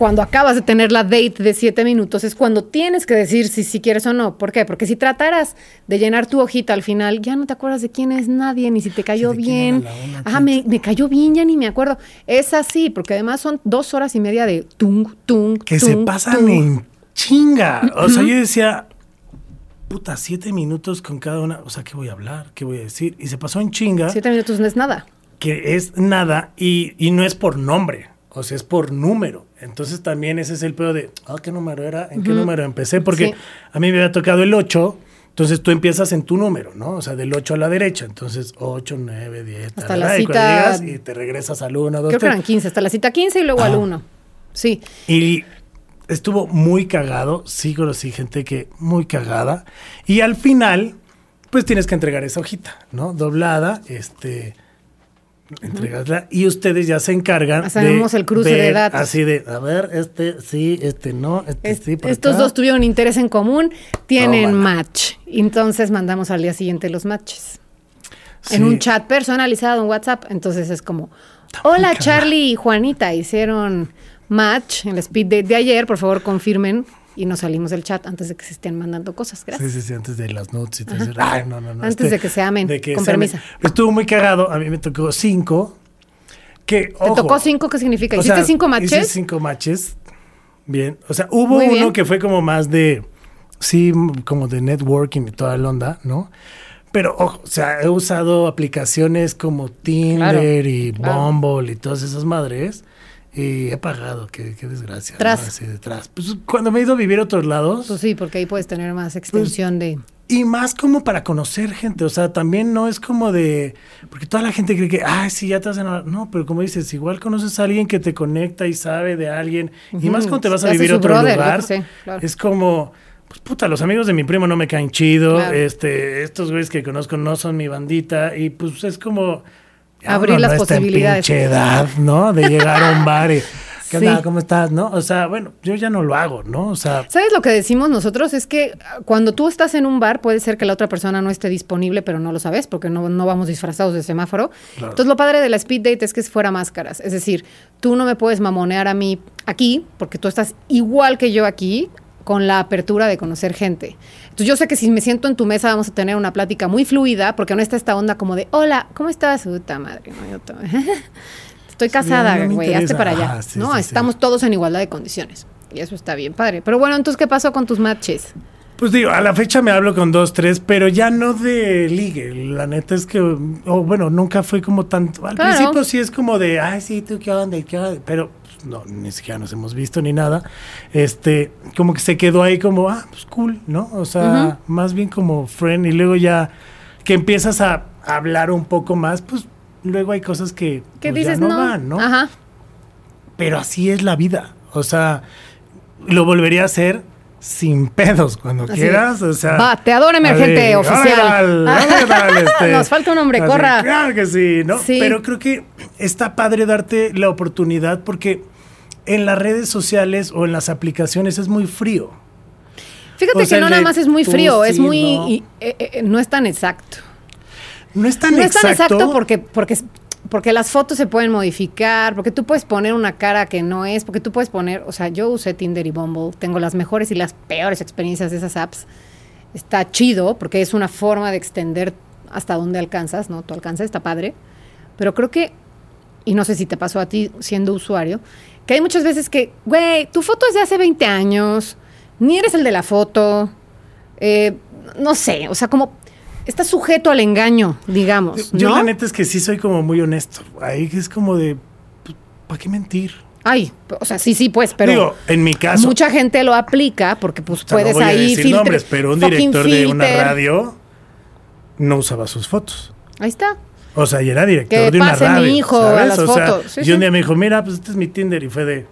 cuando acabas de tener la date de siete minutos es cuando tienes que decir si, si quieres o no. ¿Por qué? Porque si trataras de llenar tu hojita al final, ya no te acuerdas de quién es nadie, ni si te cayó bien. Ah, me, me cayó bien, ya ni me acuerdo. Es así, porque además son dos horas y media de tung, tung, que se pasan tung. en chinga. O sea, yo decía, puta, siete minutos con cada una. O sea, ¿qué voy a hablar? ¿Qué voy a decir? Y se pasó en chinga, Siete minutos no es nada. Que es nada y, y no es por nombre. O sea, es por número. Entonces también ese es el pedo de, ah, ¿qué número era? ¿En qué número empecé? Porque Sí. a mí me había tocado el 8. Entonces tú empiezas en tu número, ¿no? O sea, del 8 a la derecha. Entonces 8, 9, 10, Hasta tal, la tal, y cita- llegas y te regresas al 1, 2, Creo que 3. eran 15, hasta la cita 15 y luego al 1. Sí. Y estuvo muy cagado, sí conocí gente que muy cagada. Y al final, pues tienes que entregar esa hojita, ¿no? Doblada, este, entregasla y ustedes ya se encargan. Hacemos el cruce de datos. Así de, a ver, este sí, este no, este Es- sí. estos acá. dos tuvieron interés en común, tienen Tómala. match. Entonces mandamos al día siguiente los matches. En un chat personalizado en WhatsApp. Entonces es como, hola Charlie y Juanita, hicieron match en el speed date de ayer, por favor confirmen. Y nos salimos del chat antes de que se estén mandando cosas. Gracias. Sí, sí, sí, antes de las notes y todo eso. Ay, no, no, no. Antes de que se amen, con permiso. Estuvo muy cagado. A mí me tocó cinco. Que, ¿Te tocó cinco? ¿Qué significa? O ¿Hiciste sea, cinco hice matches? cinco matches. Bien. O sea, hubo Muy uno bien. que fue como más de. Sí, como de networking y toda la onda, ¿no? Pero, ojo, o sea, he usado aplicaciones como Tinder y claro. Bumble y todas esas madres. Y he pagado, qué, qué desgracia. ¿no? Tras. Así de tras. Pues cuando me he ido a vivir a otros lados. Pues sí, porque ahí puedes tener más extensión de... Y más como para conocer gente, o sea, también no es como de, porque toda la gente cree que, ay, sí, ya te vas a enamorar". No, pero como dices, igual conoces a alguien que te conecta y sabe de alguien, y más cuando te vas a vivir a otro brother, lugar, sé, claro. es como, pues puta, los amigos de mi primo no me caen chido, Claro. este, estos güeyes que conozco no son mi bandita, y pues es como... ya Abrir uno las no está en posibilidades. pinche edad, ¿no? De llegar a un bar y, ¿qué Sí. onda? ¿Cómo estás? ¿No? O sea, bueno, yo ya no lo hago, ¿no? O sea, ¿Sabes lo que decimos nosotros? Es que cuando tú estás en un bar, puede ser que la otra persona no esté disponible, pero no lo sabes porque no, no vamos disfrazados de semáforo. Claro. Entonces, lo padre de la speed date es que es fuera máscaras. Es decir, tú no me puedes mamonear a mí aquí, porque tú estás igual que yo aquí, con la apertura de conocer gente. Entonces, yo sé que si me siento en tu mesa, vamos a tener una plática muy fluida, porque no está esta onda como de, hola, ¿cómo estás? Puta madre, no, yo Estoy casada, no güey, hazte interesa. para allá. Sí, no, sí, sí. estamos todos en igualdad de condiciones. Y eso está bien padre. Pero bueno, entonces, ¿qué pasó con tus matches? Pues digo, a la fecha me hablo con dos, tres, pero ya no de ligue. La neta es que, o bueno, nunca fue como tanto. Al Claro. principio sí es como de, ay, sí, tú qué onda, qué onda. Pero no, ni siquiera nos hemos visto ni nada. Este, como que se quedó ahí como, ah, pues cool, ¿no? O sea, más bien como friend. Y luego ya que empiezas a hablar un poco más, pues luego hay cosas que ¿Qué pues, ya dices? no, No, van, ¿no? Ajá. Pero así es la vida. O sea, lo volvería a hacer sin pedos cuando Así quieras. O sea, bateador emergente oficial. órale, este, Nos falta un hombre, así, corra. Claro que sí, ¿no? Sí. Pero creo que está padre darte la oportunidad porque en las redes sociales o en las aplicaciones es muy frío. Fíjate O sea, que no nada más es muy frío, es muy. no. y, eh, eh, no es tan exacto. No es tan no exacto. es tan exacto porque, porque, porque las fotos se pueden modificar, porque tú puedes poner una cara que no es, porque tú puedes poner, o sea, yo usé Tinder y Bumble, tengo las mejores y las peores experiencias de esas apps. Está chido porque es una forma de extender hasta donde alcanzas, ¿no? Tu alcance está padre. Pero creo que, y no sé si te pasó a ti siendo usuario, que hay muchas veces que, güey, tu foto es de hace 20 años, ni eres el de la foto, eh, no sé, o sea, como estás sujeto al engaño, digamos, Yo la neta es que sí soy como muy honesto. Ahí es como de, ¿para qué mentir? Ay, o sea, sí, sí, pues, pero Digo, en mi caso, mucha gente lo aplica porque pues o sea, no puedes a ahí decir nombres, pero un director de una radio no usaba sus fotos. Ahí está. O sea, y era director Que de una mi radio. hijo a ¿sabes? las o sea, fotos. Sí, y un día me dijo, mira, pues este es mi Tinder. Y fue de,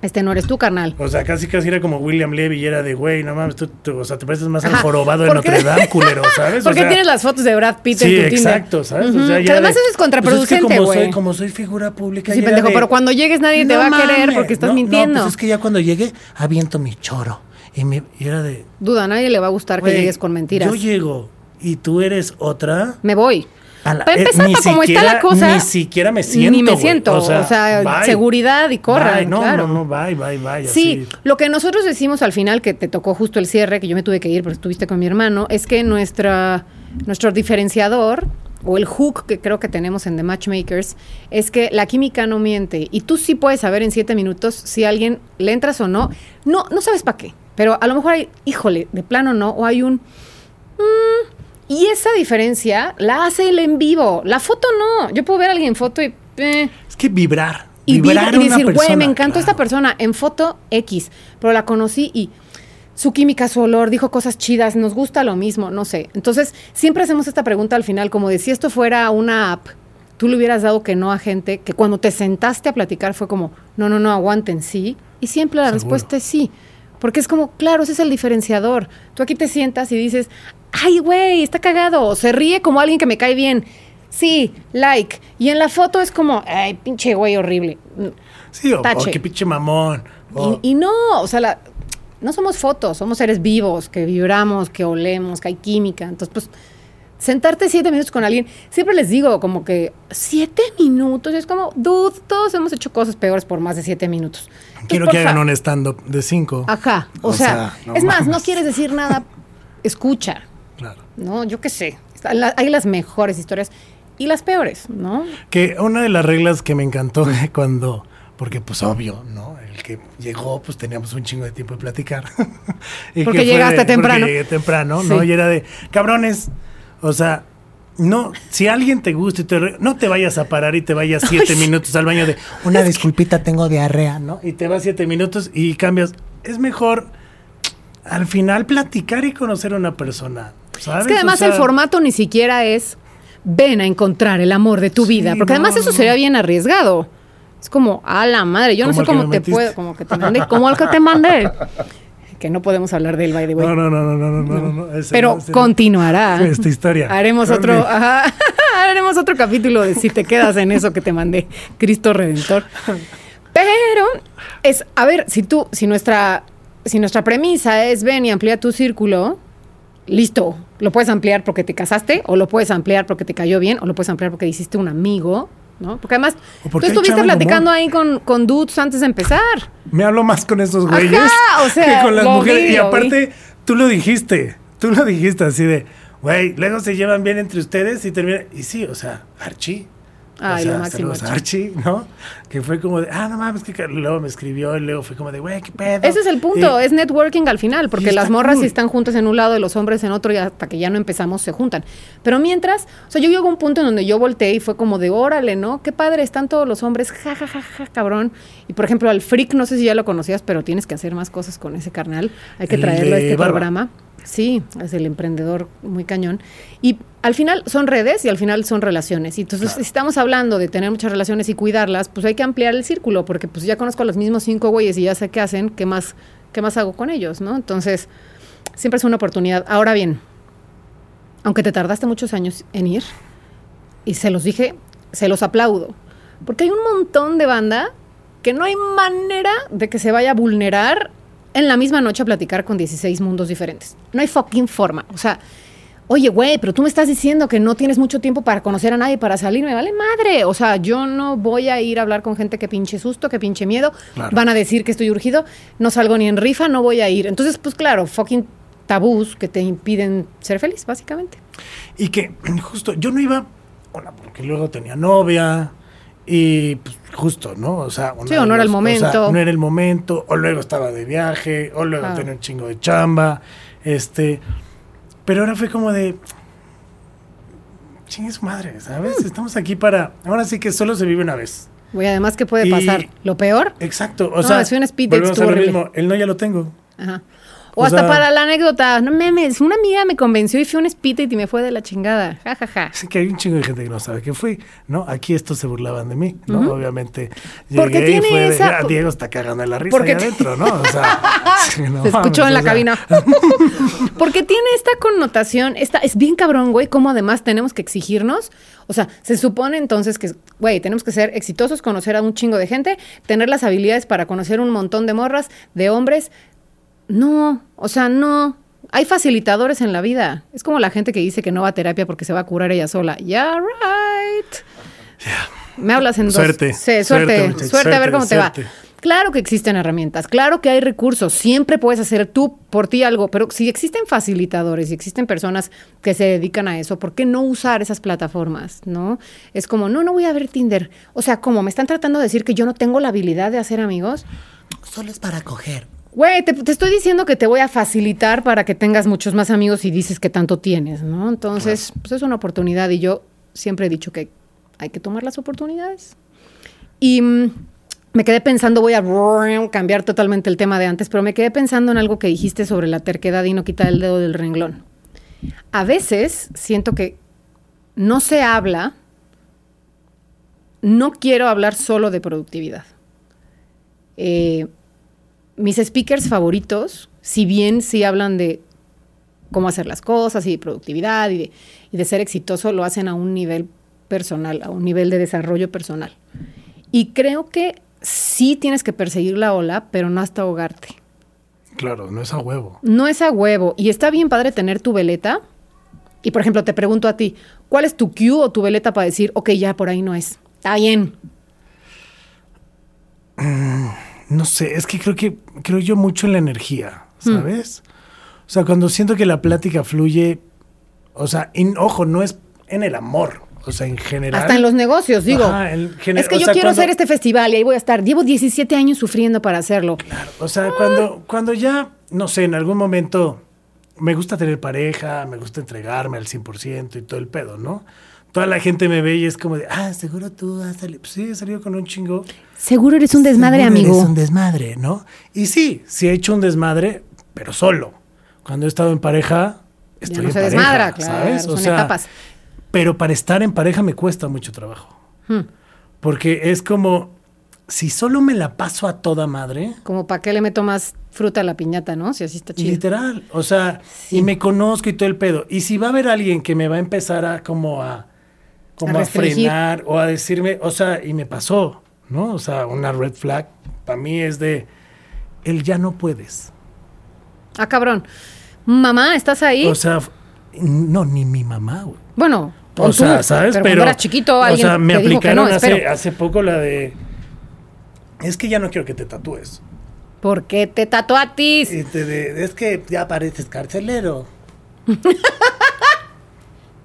Este no eres tú, carnal. o sea, casi casi era como William Levy y era de, güey, no mames, tú, tú- o sea, te pareces más al jorobado de. Notre Dame, culero, ¿sabes? ¿Por O sea, tienes las fotos de Brad Pitt Sí, en tu exacto, ¿sabes? O sea, Que ya además de- eso es pues contraproducente, es que como güey. soy, como soy figura pública. Sí, pendejo, de, pero cuando llegues nadie te "No va a querer mames". porque estás No, mintiendo. No, pues es que ya cuando llegué, aviento mi choro. Y, me, y era de, Duda, a nadie le va a gustar que llegues con mentiras. Yo llego y tú eres otra. Me voy. La- Para eh, empezar, ni para como está la cosa. Ni siquiera me siento. Ni me siento. O sea, bye. seguridad y corran, Bye, No, claro. no, no, bye, bye, bye. Sí, así. lo que nosotros decimos al final, que te tocó justo el cierre, que yo me tuve que ir porque estuviste con mi hermano, es que nuestra, nuestro diferenciador o el hook que creo que tenemos en The Matchmakers es que la química no miente y tú sí puedes saber en siete minutos si a alguien le entras o no. No, no sabes para qué, pero a lo mejor hay, híjole, de plano no, o hay un... mm, y esa diferencia la hace el en vivo. La foto no. Yo puedo ver a alguien en foto y... eh, Es que vibrar. y, vibrar decir, güey, me encantó esta persona en foto X, pero la conocí y su química, su olor, dijo cosas chidas, nos gusta lo mismo, no sé. Entonces, siempre hacemos esta pregunta al final, como de si esto fuera una app, tú le hubieras dado que no a gente que cuando te sentaste a platicar fue como, no, no, no, aguanten, sí. Y siempre la Seguro. respuesta es sí. Porque es como, claro, ese es el diferenciador. Tú aquí te sientas y dices, ay, güey, está cagado. O se ríe como alguien que me cae bien. Sí, like. Y en la foto es como, ay, pinche güey horrible. Sí, o, o Tache. qué pinche mamón. o- Y, y no, o sea, la- no somos fotos, somos seres vivos, que vibramos, que olemos, que hay química. Entonces, pues, sentarte siete minutos con alguien, siempre les digo como que siete minutos, es como, dude, todos hemos hecho cosas peores por más de siete minutos. Quiero que hagan un stand-up de cinco. Ajá, o, O sea, sea, no es más, no quieres decir nada, escucha, Claro. ¿no? Yo qué sé, hay las mejores historias y las peores, ¿no? Que una de las reglas que me encantó cuando, porque pues obvio, ¿no? El que llegó, pues teníamos un chingo de tiempo de platicar. Y Porque que llegaste de- temprano. Porque llegué temprano, ¿no? Sí. Y era de, cabrones, o sea, no, si alguien te gusta y te re- no te vayas a parar y te vayas siete minutos al baño de, una disculpita, tengo diarrea, ¿no? Y te vas siete minutos y cambias. Es mejor al final platicar y conocer a una persona. ¿sabes? Es que además O sea, el formato ni siquiera es ven a encontrar el amor de tu Sí, vida, porque no, además eso sería bien arriesgado. Es como, a la madre, yo no sé cómo te metiste. puedo, como que te mandé, como el que te mandé. Que no podemos hablar del by the way. No, no, no, no, no, no, no, no, Pero no, ese no. continuará. Esta historia. Haremos Creo otro, ajá, haremos otro capítulo de si te quedas en eso que te mandé, Cristo Redentor. Pero es, a ver, si tú, si nuestra, si nuestra premisa es ven y amplía tu círculo, listo, lo puedes ampliar porque te casaste, o lo puedes ampliar porque te cayó bien, o lo puedes ampliar porque hiciste un amigo, ¿no? Porque además, tú estuviste platicando ahí con, con dudes antes de empezar. Me hablo más con esos Ajá, güeyes o sea, que con las mujeres. vi, y aparte, tú lo dijiste. Tú lo dijiste así de, güey, luego se llevan bien entre ustedes y terminan. Y sí, o sea, Archie. Ay, o sea, lo máximo, saludos a Archie, ¿no? Que fue como de, ah, no mames, que luego me escribió y luego fue como de, güey, qué pedo. Ese es el punto, es networking al final, porque las morras cool. si están juntas en un lado y los hombres en otro y hasta que ya no empezamos se juntan. Pero mientras, o sea, yo llego a un punto en donde yo volteé y fue como de, órale, ¿no? Qué padre, están todos los hombres, ja, ja, ja, ja, cabrón. Y por ejemplo, al Freak, no sé si ya lo conocías, pero tienes que hacer más cosas con ese carnal. Hay que traerlo a este barba. programa. Sí, es el emprendedor muy cañón. Y al final son redes y al final son relaciones. Y entonces, si estamos hablando de tener muchas relaciones y cuidarlas, pues hay que ampliar el círculo, porque pues ya conozco a los mismos cinco güeyes y ya sé qué hacen, qué más ¿qué más hago con ellos, no? Entonces, siempre es una oportunidad. Ahora bien, aunque te tardaste muchos años en ir, y se los dije, se los aplaudo, porque hay un montón de banda que no hay manera de que se vaya a vulnerar en la misma noche a platicar con 16 mundos diferentes. No hay fucking forma. O sea, oye, güey, pero tú me estás diciendo que no tienes mucho tiempo para conocer a nadie, para salir, me vale madre. O sea, yo no voy a ir a hablar con gente que pinche susto, que pinche miedo. Claro. Van a decir que estoy urgido, no salgo ni en rifa, no voy a ir. Entonces, pues claro, fucking tabús que te impiden ser feliz, básicamente. Y que justo, yo no iba, bueno, porque luego tenía novia y pues, justo, ¿no? O sea, Sí, o no era el las- o sea, momento. no era el momento, o luego estaba de viaje, o luego Claro. tenía un chingo de chamba, este, pero ahora fue como de, chingue su madre, Mm. ¿sabes? Estamos aquí para, ahora sí que solo se vive una vez. Güey, además, ¿qué puede Y- pasar? ¿Lo peor? Exacto, o No, sea, fui a un speed volvemos a lo horrible. mismo, el no ya lo tengo. Ajá. O, O hasta sea- para la anécdota, no memes, una amiga me convenció y fui a un date y me fue de la chingada. Ja, ja, ja. Sí que hay un chingo de gente que no sabe que fui, ¿no? Aquí estos se burlaban de mí, ¿no? Obviamente. Porque y tiene de, esa- "Ah, Diego está cagando en la risa Porque ahí adentro, ¿no? O sea, sí, no Se escuchó mames, en la o sea, cabina. Porque tiene esta connotación, esta, es bien cabrón, güey, cómo además tenemos que exigirnos. O sea, se supone entonces que, güey, tenemos que ser exitosos, conocer a un chingo de gente, tener las habilidades para conocer un montón de morras, de hombres. No, o sea, no. Hay facilitadores en la vida. Es como la gente que dice que no va a terapia porque se va a curar ella sola. Yeah, right. Me hablas en dos. Suerte, Sí, suerte, suerte, suerte, a ver suerte, cómo te va. Claro que existen herramientas, claro que hay recursos, siempre puedes hacer tú por ti algo, pero si existen facilitadores y existen personas que se dedican a eso, ¿por qué no usar esas plataformas? ¿No? Es como, no, no voy a ver Tinder. O sea, como me están tratando de decir que yo no tengo la habilidad de hacer amigos. Solo es para coger. Güey, te, te estoy diciendo que te voy a facilitar para que tengas muchos más amigos y dices que tanto tienes, ¿no? Entonces, pues es una oportunidad y yo siempre he dicho que hay que tomar las oportunidades. Y mm, me quedé pensando, voy a cambiar totalmente el tema de antes, pero me quedé pensando en algo que dijiste sobre la terquedad y no quitar el dedo del renglón. A veces siento que no se habla, no quiero hablar solo de productividad. Eh, mis speakers favoritos, si bien sí hablan de cómo hacer las cosas y de productividad y de, y de ser exitoso, lo hacen a un nivel personal, a un nivel de desarrollo personal. Y creo que sí tienes que perseguir la ola, pero no hasta ahogarte. Claro, no es a huevo. No es a huevo. Y está bien padre tener tu veleta. Y por ejemplo, te pregunto a ti, ¿cuál es tu cue o tu veleta para decir, ok, ya por ahí no es? Está bien. No sé, es que creo que creo yo mucho en la energía, Hmm. ¿sabes? O sea, cuando siento que la plática fluye, o sea, y, ojo, no es en el amor, o sea, en general. Hasta en los negocios, digo. Ajá, en gener- es que yo sea, quiero cuando- hacer este festival y ahí voy a estar. Llevo 17 años sufriendo para hacerlo. O sea, cuando, cuando ya, no sé, en algún momento me gusta tener pareja, me gusta entregarme al 100% y todo el pedo, ¿no? Toda la gente me ve y es como de, ah, seguro tú has salido. Pues sí, he salido con un chingo. Seguro eres un desmadre, Seguro amigo. Eres un desmadre, ¿no? Y sí, sí he hecho un desmadre, pero solo. Cuando he estado en pareja, estoy no en se pareja, desmadra, claro, ¿sabes? son etapas. Pero para estar en pareja me cuesta mucho trabajo. Hmm. Porque es como, si solo me la paso a toda madre, Como para qué le meto más fruta a la piñata, ¿no? Si así está chido. Literal, o sea, Sí. y me conozco y todo el pedo. Y si va a haber alguien que me va a empezar a como a como A frenar o a decirme, o sea, y me pasó, ¿no? O sea, una red flag para mí es de el ya no puedes. Ah, cabrón. Mamá, ¿estás ahí? O sea, no ni mi mamá, güey. bueno, O tú, sea, ¿sabes? Pero, Pero, eras chiquito, o alguien sea, me aplicaron no, hace, poco la de es que ya no quiero que te tatúes. ¿Por qué te tatuatis? De- es que ya pareces carcelero.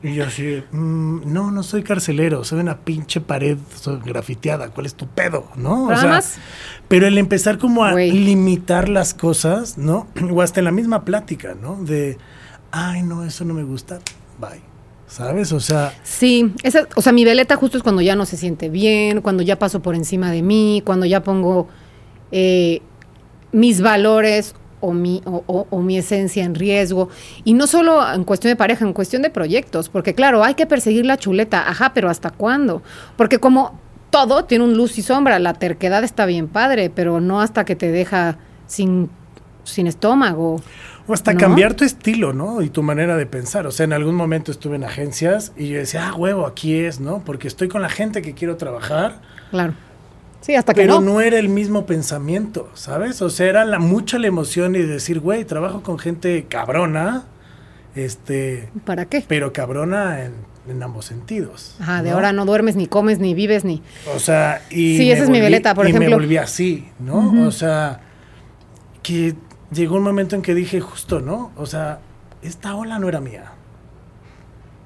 y yo así, mm, no, no soy carcelero, soy una pinche pared soy grafiteada. ¿Cuál es tu pedo? ¿No? O Pero sea, además- pero el empezar como a limitar las cosas, ¿no? O hasta en la misma plática, ¿no? De, ay, no, eso no me gusta, bye. ¿Sabes? O sea, Sí, esa, o sea, mi veleta justo es cuando ya no se siente bien, cuando ya paso por encima de mí, cuando ya pongo eh, mis valores o mi, o, o- o mi esencia en riesgo. Y no solo en cuestión de pareja, en cuestión de proyectos, porque claro, hay que perseguir la chuleta, ajá, pero ¿hasta cuándo? Porque como todo tiene un luz y sombra, la terquedad está bien padre, pero no hasta que te deja sin sin estómago. O hasta ¿no? cambiar tu estilo, ¿no? Y tu manera de pensar. O sea, en algún momento estuve en agencias y yo decía, ah, huevo, aquí es, ¿no? Porque estoy con la gente que quiero trabajar. Claro. Sí, hasta que Pero no. no era el mismo pensamiento, ¿sabes? O sea, era la, mucha la emoción y decir, güey, trabajo con gente cabrona, este, ¿Para qué? pero cabrona en, en ambos sentidos. Ajá, de ahora no duermes, ni comes, ni vives, ni... O sea, y. Sí, esa es mi veleta, por y ejemplo. me volví así, ¿no? O sea, que llegó un momento en que dije, justo, ¿no? O sea, esta ola no era mía.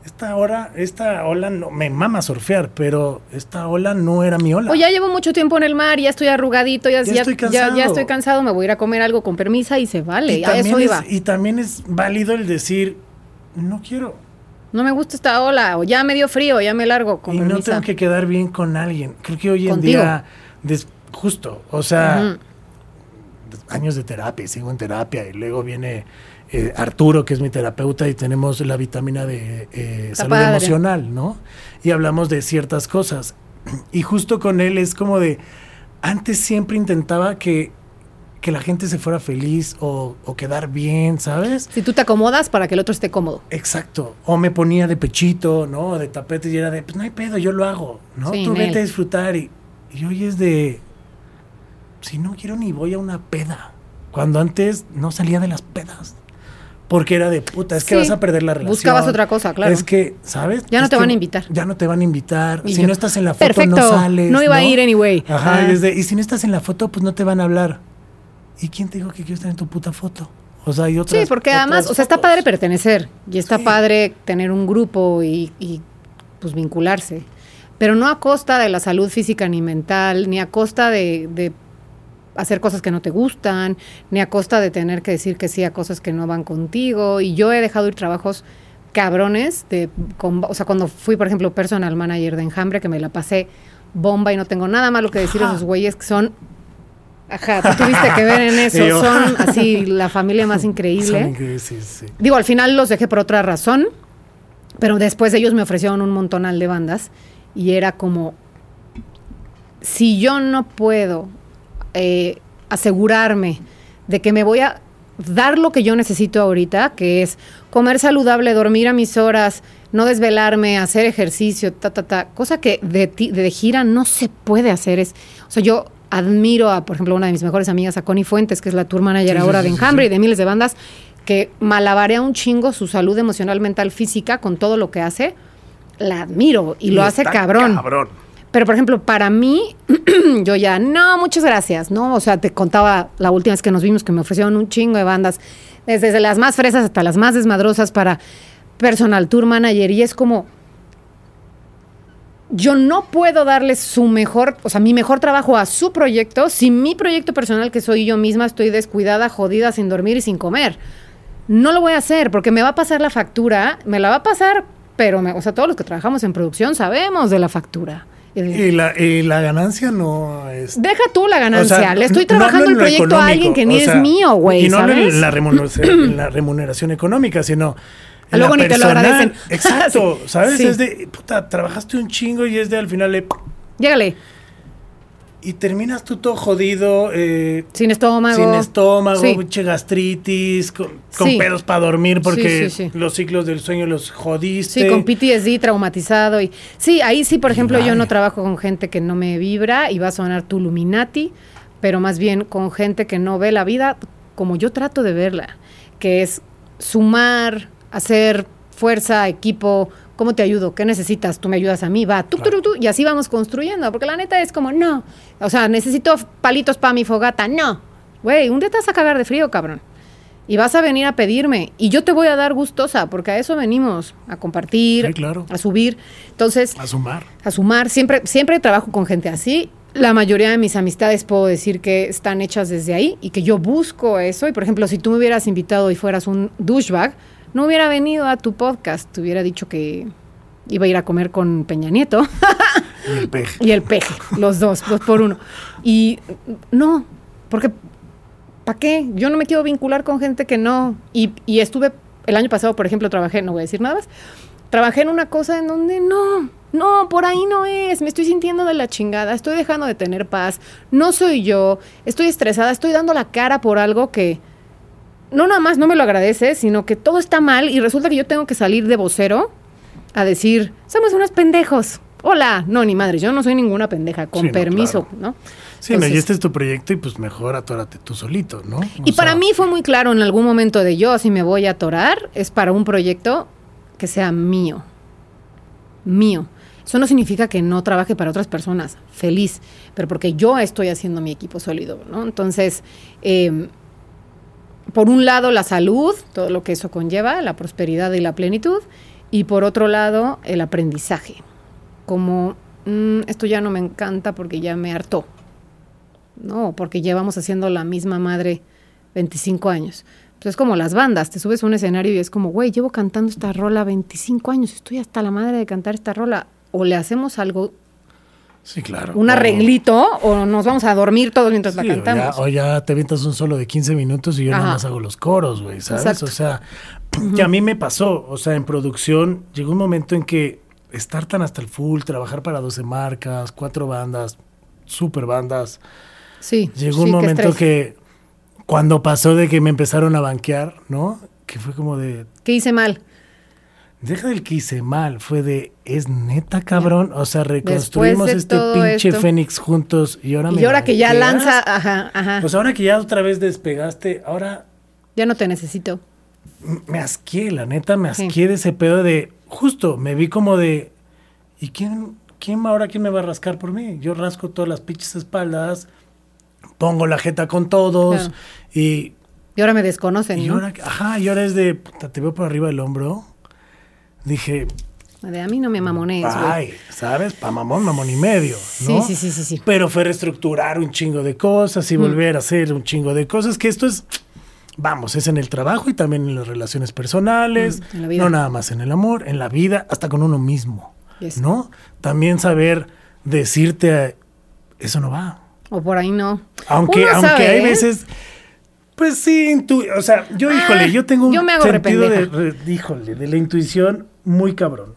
Esta ola, esta ola no, me mama surfear, pero esta ola no era mi ola. O ya llevo mucho tiempo en el mar, ya estoy arrugadito, ya, Ya ya, estoy cansado. ya estoy cansado, me voy a ir a comer algo con permisa y se vale. y, A eso también iba. es, y también es válido el decir, no quiero. No me gusta esta ola, o ya me dio frío, ya me largo con y no tengo que quedar bien con alguien. Creo que hoy en Contigo. día, des- justo, o sea, años de terapia, sigo en terapia, y luego viene eh, Arturo, que es mi terapeuta, y tenemos la vitamina de eh, salud padre. emocional, ¿no? Y hablamos de ciertas cosas. Y justo con él es como de, antes siempre intentaba que, que la gente se fuera feliz o, o quedar bien, ¿sabes? Si tú te acomodas para que el otro esté cómodo. Exacto. O me ponía de pechito, ¿no? De tapete y era de, pues no hay pedo, yo lo hago, ¿no? Sí, Tú vete a disfrutar. Y, y hoy es de, si no quiero ni voy a una peda. Cuando antes no salía de las pedas. Porque era de puta, es que Sí. vas a perder la relación. Buscabas otra cosa, claro. Es que, ¿sabes? Ya no Es te van a invitar. Ya no te van a invitar. Y si yo, no estás en la foto, perfecto, no sales. no iba a ir anyway. Ajá, Ah. y, es de, y si no estás en la foto, pues no te van a hablar. ¿Y quién te dijo que quiero estar en tu puta foto? O sea, hay otras Sí, porque además, o sea, está padre pertenecer y está Sí. padre tener un grupo y, y, pues vincularse, pero no a costa de la salud física ni mental, ni a costa de, de hacer cosas que no te gustan, ni a costa de tener que decir que sí a cosas que no van contigo. Y yo he dejado ir trabajos cabrones, de, con- o sea, cuando fui, por ejemplo, personal manager de Enjambre, que me la pasé bomba y no tengo nada malo que decir a esos güeyes que son... Ajá, tú tuviste que ver en eso, yo- son así la familia más Son increíble. increíbles, sí, sí. Digo, al final los dejé por otra razón, pero después ellos me ofrecieron un montonal de bandas y era como, si yo no puedo eh, asegurarme de que me voy a dar lo que yo necesito ahorita, que es comer saludable, dormir a mis horas, no desvelarme, hacer ejercicio, ta, ta, ta, cosa que de, ti- de gira no se puede hacer. Es, o sea, yo admiro a, por ejemplo, una de mis mejores amigas, a Connie Fuentes, que es la tour manager Sí, ahora sí, de Enjambre sí. y de miles de bandas, que malabarea un chingo su salud emocional, mental, física con todo lo que hace. La admiro y, lo hace. Cabrón. Pero, por ejemplo, para mí, yo ya, no, muchas gracias, ¿no? O sea, te contaba la última vez que nos vimos que me ofrecieron un chingo de bandas, desde, las más fresas hasta las más desmadrosas para personal tour manager. Y es como, yo no puedo darles su mejor, o sea, mi mejor trabajo a su proyecto si mi proyecto personal, que soy yo misma, estoy descuidada, jodida, sin dormir y sin comer. No lo voy a hacer porque me va a pasar la factura, me la va a pasar, pero, me- o sea, todos los que trabajamos en producción sabemos de la factura. Y de- Y la, y la ganancia no es. Deja tú la ganancia. O sea, Le estoy trabajando el proyecto a alguien que ni o sea, es mío, güey. Y no ¿sabes? en la remuneración, en la remuneración económica, sino. en Luego la ni te lo agradecen. Exacto, Sí. ¿sabes? Sí. Es de, puta, trabajaste un chingo y es de al final. de- Llégale. Y terminas tú todo jodido, eh, Sin estómago. sin estómago, Sí. gastritis, con, con Sí. pedos para dormir porque Sí, los ciclos del sueño los jodiste. Sí, con PTSD traumatizado. y Sí, ahí sí, por ejemplo, yo no trabajo con gente que no me vibra y va a sonar tu Luminati, pero más bien con gente que no ve la vida como yo trato de verla, que es sumar, hacer fuerza, equipo. ¿Cómo te ayudo? ¿Qué necesitas? Tú me ayudas a mí, va, tú, tú, tú, y así vamos construyendo, porque la neta es como, no, o sea, necesito palitos para mi fogata, no, güey, un día te vas a cagar de frío, cabrón. Y vas a venir a pedirme. Y yo te voy a dar gustosa, porque a eso venimos, a compartir, Sí, claro. a subir. Entonces, A sumar. a sumar. Siempre, siempre trabajo con gente así. La mayoría de mis amistades puedo decir que están hechas desde ahí y que yo busco eso. Y por ejemplo, si tú me hubieras invitado y fueras un douchebag, no hubiera venido a tu podcast. Te hubiera dicho que iba a ir a comer con Peña Nieto Y el peje. y el peje, los dos, dos por uno. Y no, porque ¿para qué? Yo no me quiero vincular con gente que no. Y, y estuve, el año pasado, por ejemplo, trabajé, no voy a decir nada más, trabajé en una cosa en donde no, no, por ahí no es, me estoy sintiendo de la chingada, estoy dejando de tener paz, no soy yo, estoy estresada, estoy dando la cara por algo que no nada más no me lo agradece, sino que todo está mal y resulta que yo tengo que salir de vocero a decir, somos unos pendejos. Hola, no, ni madre, yo no soy ninguna pendeja, con Sí, no, permiso, claro. ¿no? Sí, no, y Entonces- este es tu proyecto y pues mejor atórate tú solito, ¿no? O Y para mí fue muy claro en algún momento de yo, si me voy a atorar, es para un proyecto que sea mío. Mío. Eso no significa que no trabaje para otras personas, feliz, pero porque yo estoy haciendo mi equipo sólido, ¿no? Entonces, eh, por un lado, la salud, todo lo que eso conlleva, la prosperidad y la plenitud, y por otro lado, el aprendizaje. Como, mm, esto ya no me encanta porque ya me hartó. No, porque llevamos haciendo la misma madre 25 años. Pues es como las bandas, te subes a un escenario y es como, güey, llevo cantando esta rola 25 años, estoy hasta la madre de cantar esta rola. O le hacemos algo, Sí, claro. un arreglito, o nos vamos a dormir todos mientras sí, la o ya, cantamos. o ya te avientas un solo de 15 minutos y yo nada Ajá. más hago los coros, güey, ¿sabes? Exacto. O sea, que a mí me pasó, o sea, en producción llegó un momento en que estar tan hasta el full, trabajar para 12 marcas, cuatro bandas, super bandas, Sí. llegó sí, un momento que cuando pasó de que me empezaron a banquear, ¿no? Que fue como de, ¿Qué hice mal? Deja del que hice mal, fue de, es neta cabrón, o sea, reconstruimos de este pinche esto. Fénix juntos y ahora me Y ahora que ya lanza, ajá, ajá, Pues ahora que ya otra vez despegaste, ahora ya no te necesito. me asqué, la neta, me Sí. asqué de ese pedo de, justo, me vi como de, ¿y quién, quién ahora quién me va a rascar por mí? Yo rasco todas las pinches espaldas, pongo la jeta con todos Claro. y, Y ahora me desconocen, y ¿no? ahora, ajá, y ahora es de, puta, te veo por arriba del hombro. Dije, De a mí no me mamones. Ay, ¿sabes? Pa' mamón, mamón y medio, ¿no? Sí, sí, sí, sí, sí. Pero fue reestructurar un chingo de cosas y volver a hacer un chingo de cosas, que esto es, vamos, es en el trabajo y también en las relaciones personales, Mm, en la vida. no nada más en el amor, en la vida, hasta con uno mismo, Yes. ¿no? También saber decirte, eso no va. O por ahí no. Aunque, Uno aunque sabe, hay ¿eh? veces... Pues sí, intu- o sea, yo, Ah, híjole, yo tengo un yo me hago sentido de, re- híjole, de la intuición muy cabrón.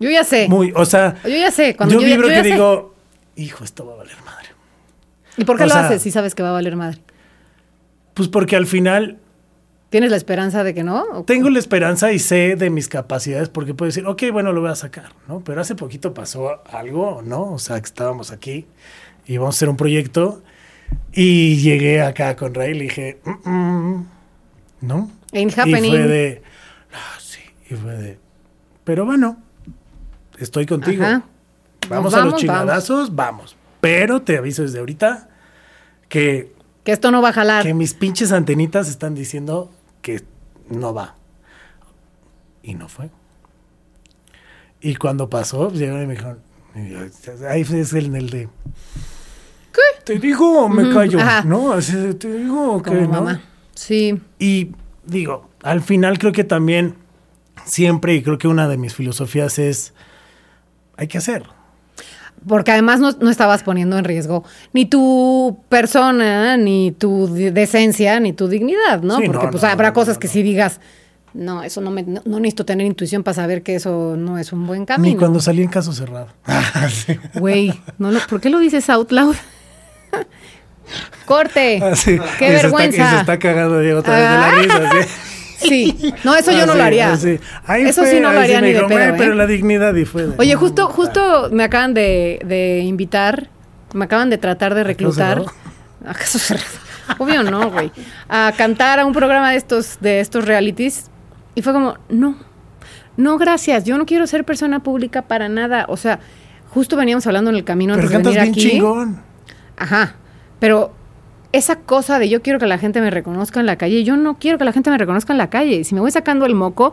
Yo ya sé. Muy, o sea, Yo ya sé. Cuando yo yo, vibro yo que sé. digo, hijo, esto va a valer madre. ¿Y por qué o lo sea- haces si sabes que va a valer madre? Pues porque al final ¿Tienes la esperanza de que no? ¿O- tengo la esperanza y sé de mis capacidades porque puedo decir, ok, bueno, lo voy a sacar, ¿no? Pero hace poquito pasó algo, ¿no? O sea, que estábamos aquí y vamos a hacer un proyecto y llegué acá con Ray y le dije, "Mm, mm", ¿no? Ain't Y fue de, ah, sí, y fue de, pero bueno, estoy contigo. Ajá. Vamos, a los chingadazos, vamos. Pero te aviso desde ahorita que, Que esto no va a jalar. que mis pinches antenitas están diciendo que no va. Y no fue. Y cuando pasó, pues, llegaron y me dijeron, ahí es el, el de... ¿Qué? ¿Te digo o me callo? ajá. ¿No? ¿Te digo o qué? Como ¿no? mamá. Sí. Y digo, al final creo que también siempre, y creo que una de mis filosofías es, hay que hacer. Porque además no, no estabas poniendo en riesgo ni tu persona, ni tu de- decencia, ni tu dignidad, ¿no? Sí, Porque no, pues no, habrá cosas que si digas, no, eso no me, no, no necesito tener intuición para saber que eso no es un buen Ni camino. cuando salí en caso cerrado. Güey, no lo- ¿por qué lo dices out loud? Corte. Ah, sí. Qué Y se está- vergüenza. y se está cagando Diego otra vez de la Ah. risa. ¿sí? Sí, no, eso yo Ah, no sí, lo haría. ah, sí. Eso fue, sí no lo haría ni de dijo, pedo, "Eh, ¿eh?". Pero la dignidad y fue de, Oye, "Mm, justo, ah". justo me acaban de, de invitar, me acaban de tratar de reclutar. ¿Acaso cerrado? Obvio no, güey. A cantar a un programa de estos, de estos realities. Y fue como, no, no, gracias. Yo no quiero ser persona pública para nada. O sea, justo veníamos hablando en el camino Pero antes de cantas venir bien aquí. chingón. Ajá. Pero esa cosa de yo quiero que la gente me reconozca en la calle, yo no quiero que la gente me reconozca en la calle. Si me voy sacando el moco,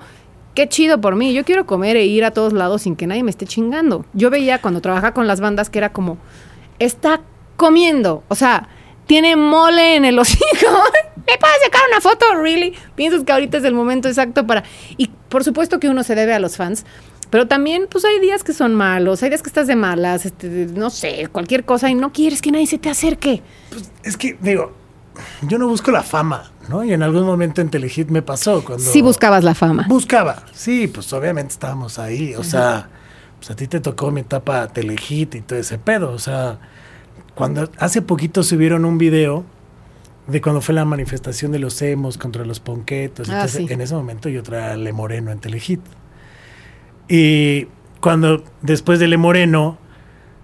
qué chido por mí. Yo quiero comer e ir a todos lados sin que nadie me esté chingando. Yo veía cuando trabajaba con las bandas que era como, está comiendo. O sea, tiene mole en el hocico. ¿Me puedes sacar una foto? ¿Really? Piensas que ahorita es el momento exacto para... Y por supuesto que uno se debe a los fans. Pero también, pues hay días que son malos, hay días que estás de malas, este, no sé, cualquier cosa y no quieres que nadie se te acerque. Pues, es que, digo, yo no busco la fama, ¿no? Y en algún momento en Telehit me pasó cuando... Sí buscabas la fama. Buscaba, sí, pues obviamente estábamos ahí, o sea, pues a ti te tocó mi etapa Telehit y todo ese pedo, o sea, cuando hace poquito subieron un video de cuando fue la manifestación de los emos contra los ponquetos. Ah, entonces, sí. En ese momento yo traía Le Moreno en Telehit. Y cuando después de Le Moreno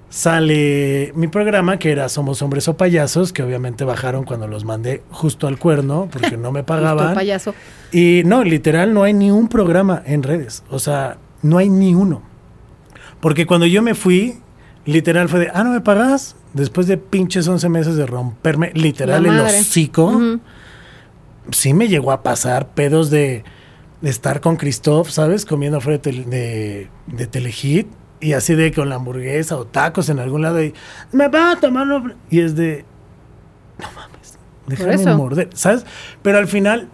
sale mi programa, que era Somos Hombres o Payasos, que obviamente bajaron cuando los mandé justo al cuerno, porque no me Justo pagaban. payaso. Y no, literal, no hay ni un programa en redes. O sea, no hay ni uno. Porque cuando yo me fui, literal fue de, ah, no me pagas. Después de pinches 11 meses de romperme literal el hocico, sí me llegó a pasar pedos de estar con Christoph, ¿sabes? Comiendo afuera de, de, de Telehit. Y así de con la hamburguesa o tacos en algún lado. Y me va a tomar. una-". Y es de, no mames, déjame morder, ¿sabes? Pero al final,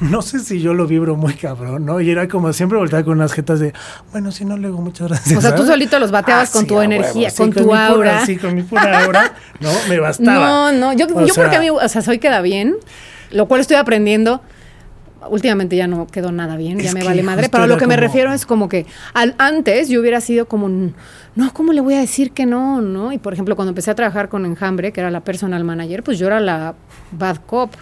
no sé si yo lo vibro muy cabrón, ¿no? Y era como siempre volteaba con unas jetas de, bueno, si no, luego muchas gracias. O sea, tú solito los bateabas con tu energía, sí, con tu mi pura- aura. sí, con mi pura aura, ¿no? Me bastaba. No, no, yo, yo sea, porque a mí, o sea, soy queda bien, lo cual estoy aprendiendo. Últimamente ya no quedó nada bien, ya me vale madre. Pero a lo que me refiero es como que al, antes yo hubiera sido como, no, ¿cómo le voy a decir que no? no? Y por ejemplo, cuando empecé a trabajar con Enjambre, que era la personal manager, pues yo era la bad cop,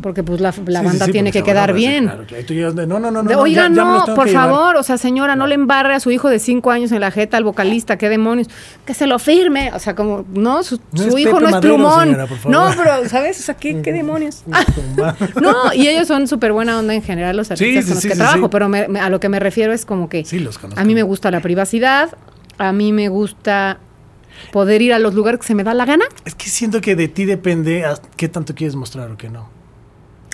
porque pues la, la sí, banda sí, tiene que quedar bien. claro, claro. Y tú llegas de, no, no, no, no. De, no, Oiga, ya- no, por que llevar". favor, o sea, señora, no le embarre a su hijo de cinco años en la jeta al vocalista, qué demonios, que se lo firme, o sea, como, no, su, No su es hijo Pepe no es Madero, plumón. señora, no, pero, ¿sabes? O sea, ¿qué, qué demonios? no, y ellos son súper buena onda en general, los artistas con los que trabajo, pero me- me- a lo que me refiero es como que Sí, los a mí me gusta la privacidad, a mí me gusta poder ir a los lugares que se me da la gana. Es que siento que de ti depende a qué tanto quieres mostrar o qué no.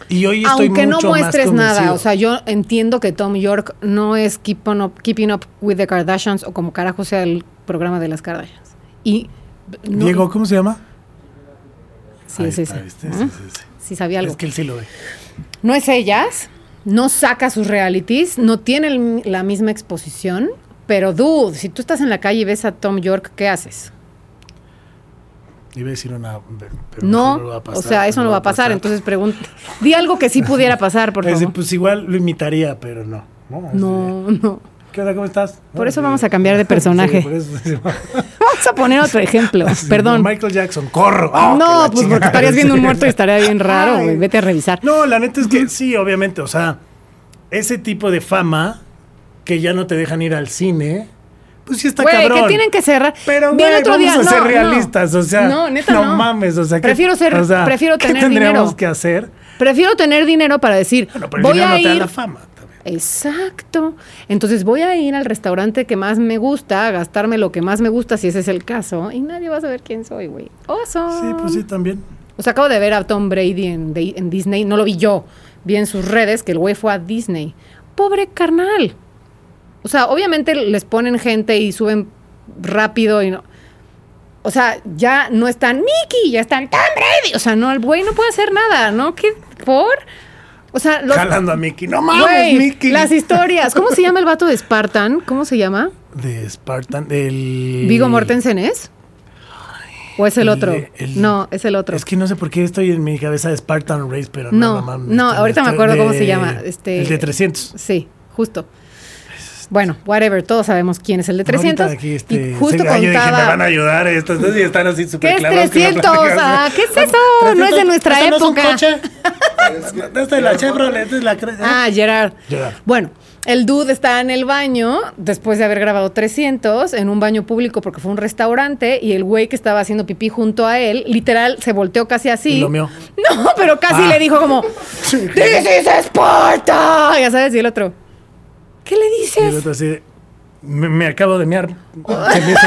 Y hoy estoy Aunque no más muestres nada, o sea, yo entiendo que Tom York no es keep on up- Keeping Up with the Kardashians o como carajo sea el programa de las Kardashians. Y no- Diego, ¿cómo se llama? sí, sí, sí. Sí, sí, sí. Sí sabía algo. Es que él sí lo ve. No es ellas, no saca sus realities, no tiene el- la misma exposición, pero dude, si tú estás en la calle y ves a Tom York, ¿qué haces? Iba a decir una. pero No, mejor va a pasar, o sea, eso no va a pasar, entonces pregunta, di algo que sí pudiera pasar, por favor. pues igual lo imitaría, pero no. No. No, no. ¿Qué onda? ¿Cómo estás? Por No, eso vamos a cambiar de personaje. Sí, por eso se llama- Vamos a poner otro ejemplo, Sí, perdón. Michael Jackson, corro. Ah, No, pues porque estarías viendo un muerto y estaría bien raro, güey. Vete a revisar. No, la neta es que sí, obviamente. O sea, ese tipo de fama que ya no te dejan ir al cine, pues sí está Güey, cabrón. que tienen que cerrar. Pero, güey, otro vamos día, a no, ser no. realistas, o sea, No, neta no. mames, o sea, ¿qué- Prefiero ser- o sea, prefiero ¿qué tener tendríamos dinero. que hacer? Prefiero tener dinero para decir, Bueno, pero voy a no te da ir. la fama. Exacto. Entonces voy a ir al restaurante que más me gusta, a gastarme lo que más me gusta, si ese es el caso, y nadie va a saber quién soy, güey. Oso. Sí, pues sí, también. O sea, acabo de ver a Tom Brady en, de- en Disney, no lo vi yo, vi en sus redes que el güey fue a Disney. Pobre carnal. O sea, obviamente les ponen gente y suben rápido y no. O sea, ya no están Mickey, ya están Tom Brady. O sea, no, el güey no puede hacer nada, ¿no? ¿Qué? ¿Por? O sea, los. Jalando a Mickey. No mames, Güey, Mickey. las historias. ¿Cómo se llama el vato de Spartan? ¿Cómo se llama? De Spartan, del... ¿Vigo Mortensen es? ¿O es el, el otro? el- no, es el otro. Es que no sé por qué estoy en mi cabeza de Spartan Race, pero no, No, no, ahorita me este acuerdo cómo se llama, este- El de 300. Sí, justo. Bueno, whatever, todos sabemos quién es el de 300. Ahorita aquí este, y justo dije, me van a contaba. ayudar estos dos y están así ¿Qué súper es con la 300? plática. Ah, ¿qué es eso? No es de nuestra ¿Este no es un época. coche? Esta es la Chevrolet, esta es la... cre- Ah, Gerard. Gerard. Bueno, el dude está en el baño después de haber grabado 300 en un baño público porque fue un restaurante y el güey que estaba haciendo pipí junto a él, literal, se volteó casi así. Y lo meó. No, pero casi Ah. le dijo como, ¡This is Sparta! Ya sabes, y el otro, ¿qué le Y el dices? otro así, de, me, me acabo de mear. Se me hizo,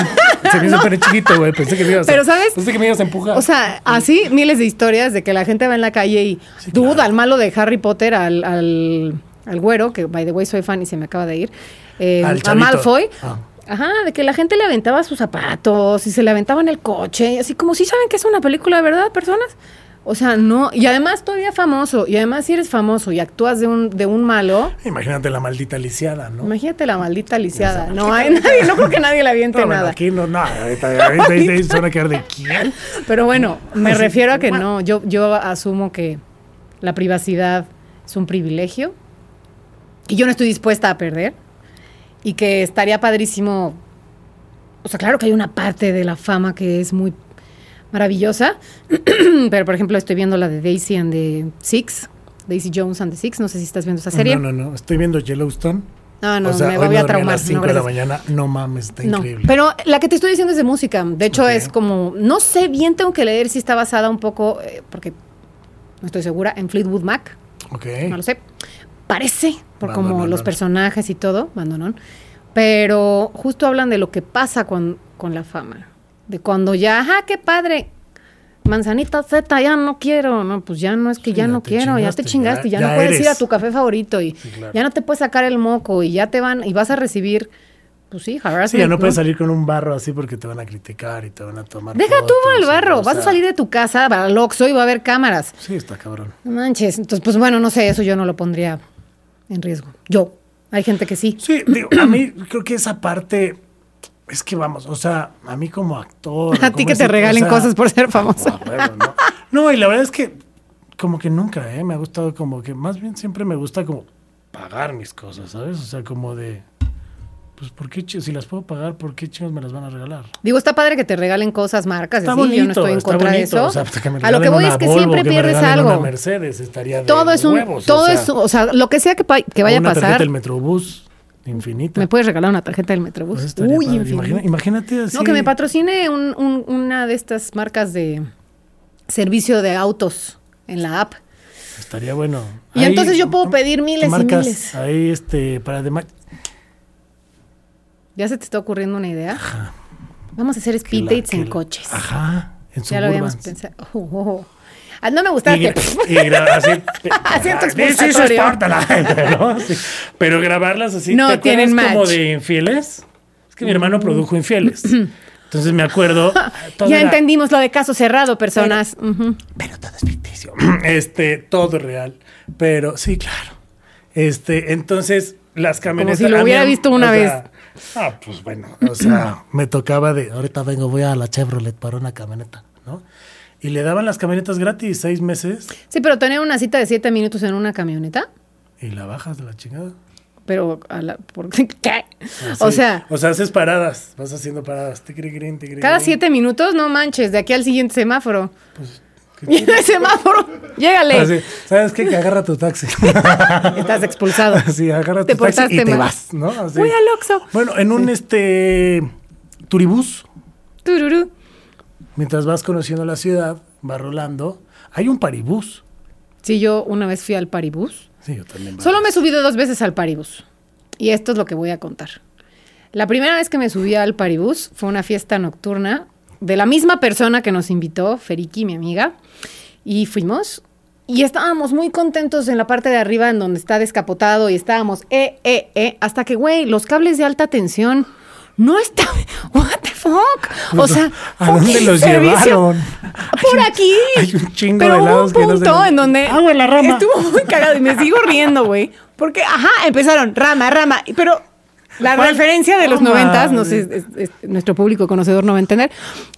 se me hizo pene chiquito, güey. Pensé que me ibas a... Pero, ¿sabes? Pensé que me ibas a empujar. O sea, así miles de historias de que la gente va en la calle y Sí, duda claro. al malo de Harry Potter, al, al, al güero, que by the way soy fan y se me acaba de ir, eh, Al a. Malfoy. Ah. Ajá, de que la gente le aventaba sus zapatos y se le aventaba en el coche, y así como si saben que es una película de verdad, personas. O sea, no, y además todavía famoso, y además si eres famoso y actúas de un, de un malo, Imagínate la maldita lisiada, ¿no? imagínate la maldita lisiada. No hay nadie, no creo que nadie le aviente No, bueno, nada. aquí no, ahorita, ahorita se van a quedar de quién. Pero bueno, me refiero a que no, yo, yo asumo que la privacidad es un privilegio y yo no estoy dispuesta a perder y que estaría padrísimo, o sea, claro que hay una parte de la fama que es muy maravillosa, pero por ejemplo estoy viendo la de Daisy and the Six, Daisy Jones and the Six, no sé si estás viendo esa serie. No, no, no. Estoy viendo Yellowstone. No, no, O sea, me voy a traumar. las no, 5 de la mañana. No mames, está No, increíble. pero la que te estoy diciendo es de música. De hecho, es como, no sé bien, tengo que leer si está basada un poco, eh, porque no estoy segura, en Fleetwood Mac, ok. no lo sé. Parece, por como los personajes y todo, Bandonón. Pero justo hablan de lo que pasa con, con la fama. De cuando ya, ajá, qué padre. Manzanita Z, ya no quiero. No, pues ya no es que Sí, ya no quiero, ya te chingaste, ya, ya- no puedes ir a tu café favorito y Sí, claro. ya no te puedes sacar el moco y ya te van y vas a recibir, pues sí. Sí, ya no ¿no? puedes salir con un barro así porque te van a criticar y te van a tomar. Deja tú el barro, vas a salir de tu casa al Oxxo y va a haber cámaras. Sí, está cabrón. Manches, entonces pues bueno, no sé, eso yo no lo pondría en riesgo. Yo, hay gente que sí. Sí, digo, a mí creo que esa parte. Es que vamos, o sea, a mí como actor. A ti que te regalen cosas por ser famoso. Ah, bueno, no. No, y la verdad es que como que nunca, ¿eh? Me ha gustado como que, más bien siempre me gusta como pagar mis cosas, ¿sabes? O sea, como de, pues, ¿por qué, si las puedo pagar, ¿por qué chingos me las van a regalar? Digo, está padre que te regalen cosas, marcas, Está así, bonito, yo no estoy en está contra de eso. O sea, que me a lo que voy es que Volvo, siempre que pierdes algo. Una Mercedes estaría de todo es un, huevos, todo o sea, es, o sea, lo que sea que, vaya a pasar, del Metrobús infinita. me puedes regalar una tarjeta del Metrobús. Pues Uy. Imagina- imagínate así. No, que me patrocine un- un- una de estas marcas de servicio de autos en la app. Estaría bueno. Y entonces yo puedo pedir miles y miles. Ahí, este, para demás. ¿Ya se te está ocurriendo una idea? Vamos a hacer speed dates en coches. Ajá, en Ya lo habíamos pensado. Oh, oh, oh. Ah, no me gustaba Y, que... y así. Sparta, ¿no? Sí. Pero grabarlas así. No ¿te tienen como match. de infieles? Es que mi hermano produjo infieles. Entonces me acuerdo. ya era- entendimos lo de caso cerrado, personas. Pero todo es ficticio. Este, todo es real. Pero sí, claro. Este, entonces, las camionetas. si lo mí, hubiera visto una vez. sea, Ah, pues bueno, o sea, me tocaba de, ahorita vengo, voy a la Chevrolet para una camioneta, ¿no? Y le daban las camionetas gratis seis meses Sí, pero tener una cita de siete minutos en una camioneta, y la bajas de la chingada. pero a la, ¿por qué? Así. O sea, O sea, haces paradas, vas haciendo paradas. tiquiriquirín, tiquiriquirín. cada siete minutos, no manches, de aquí al siguiente semáforo. Pues, ¿qué Y el semáforo, llégale. Así, ¿Sabes qué? Que agarra tu taxi. Estás expulsado. Así, agarra Te tu taxi y te vas, ¿no? Así. Voy al Oxxo. Bueno, en un este turibús, Tururú. Mientras vas conociendo la ciudad, vas rolando, hay un paribús. Sí, yo una vez fui al Paribus. Sí, yo también. Solo me he subido dos veces al Paribus. Y esto es lo que voy a contar. La primera vez que me subí al Paribus fue una fiesta nocturna de la misma persona que nos invitó, Feriki, mi amiga. Y fuimos. Y estábamos muy contentos en la parte de arriba, en donde está descapotado, y estábamos, eh, eh, eh, hasta que, güey, los cables de alta tensión no estaban. ¿What the fuck? O sea, ¿a dónde los servicio. llevaron? Por Hay un- aquí. hay un chingo Pero de hubo lados un que no se punto en donde Agua en la rama. estuvo muy cagado y me sigo riendo, güey. Porque, ajá, empezaron rama, rama. Pero la ¿Cuál? referencia de los No noventas, no sé, nuestro público conocedor no va a entender.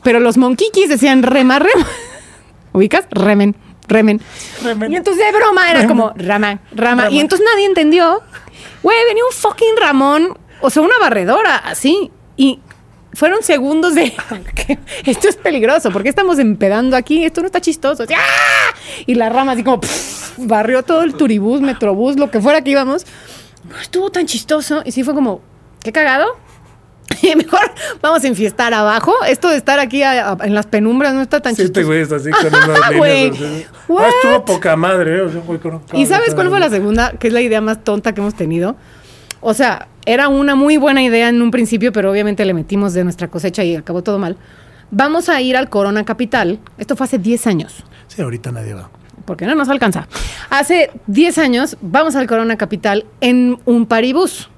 Pero los monquiquis decían rema, rema. ¿Ubicas? Remen, remen. Remen. Y entonces de broma era como rama, rama. Rama. Y entonces nadie entendió. Güey, venía un fucking Ramón, o sea, una barredora, así. Y fueron segundos de esto es peligroso, porque estamos empedando aquí? Esto no está chistoso. ¡ah! Y la rama así como pff, barrió todo el turibús, metrobús, lo que fuera que íbamos. No estuvo tan chistoso. Y sí fue como, qué cagado. Y mejor vamos a enfiestar abajo. Esto de estar aquí a- a- en las penumbras no está tan Sí, este chistoso. güey está así con unas líneas. así. What? Ah, estuvo poca madre, ¿eh? O sea, con ¿Y sabes cuál fue la segunda? Que es la idea más tonta que hemos tenido. O sea, era una muy buena idea en un principio, pero obviamente le metimos de nuestra cosecha y acabó todo mal. Vamos a ir al Corona Capital. Esto fue hace 10 años, Sí, ahorita nadie va. porque no nos alcanza. Hace 10 años vamos al Corona Capital en un paribús.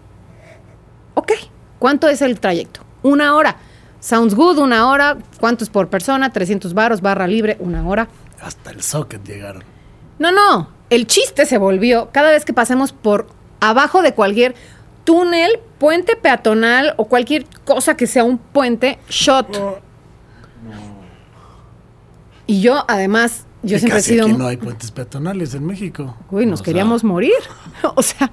Ok, ¿cuánto es el trayecto? Una hora. Sounds good, una hora. ¿Cuánto es por persona? 300 varos, barra libre, una hora. Hasta el socket llegaron. No, no. El chiste se volvió cada vez que pasemos por abajo de cualquier túnel, puente peatonal o cualquier cosa que sea un puente, shot. Y yo, además, yo Y siempre he sido. aquí no hay puentes peatonales en México. Uy, nos O sea, queríamos morir. o sea,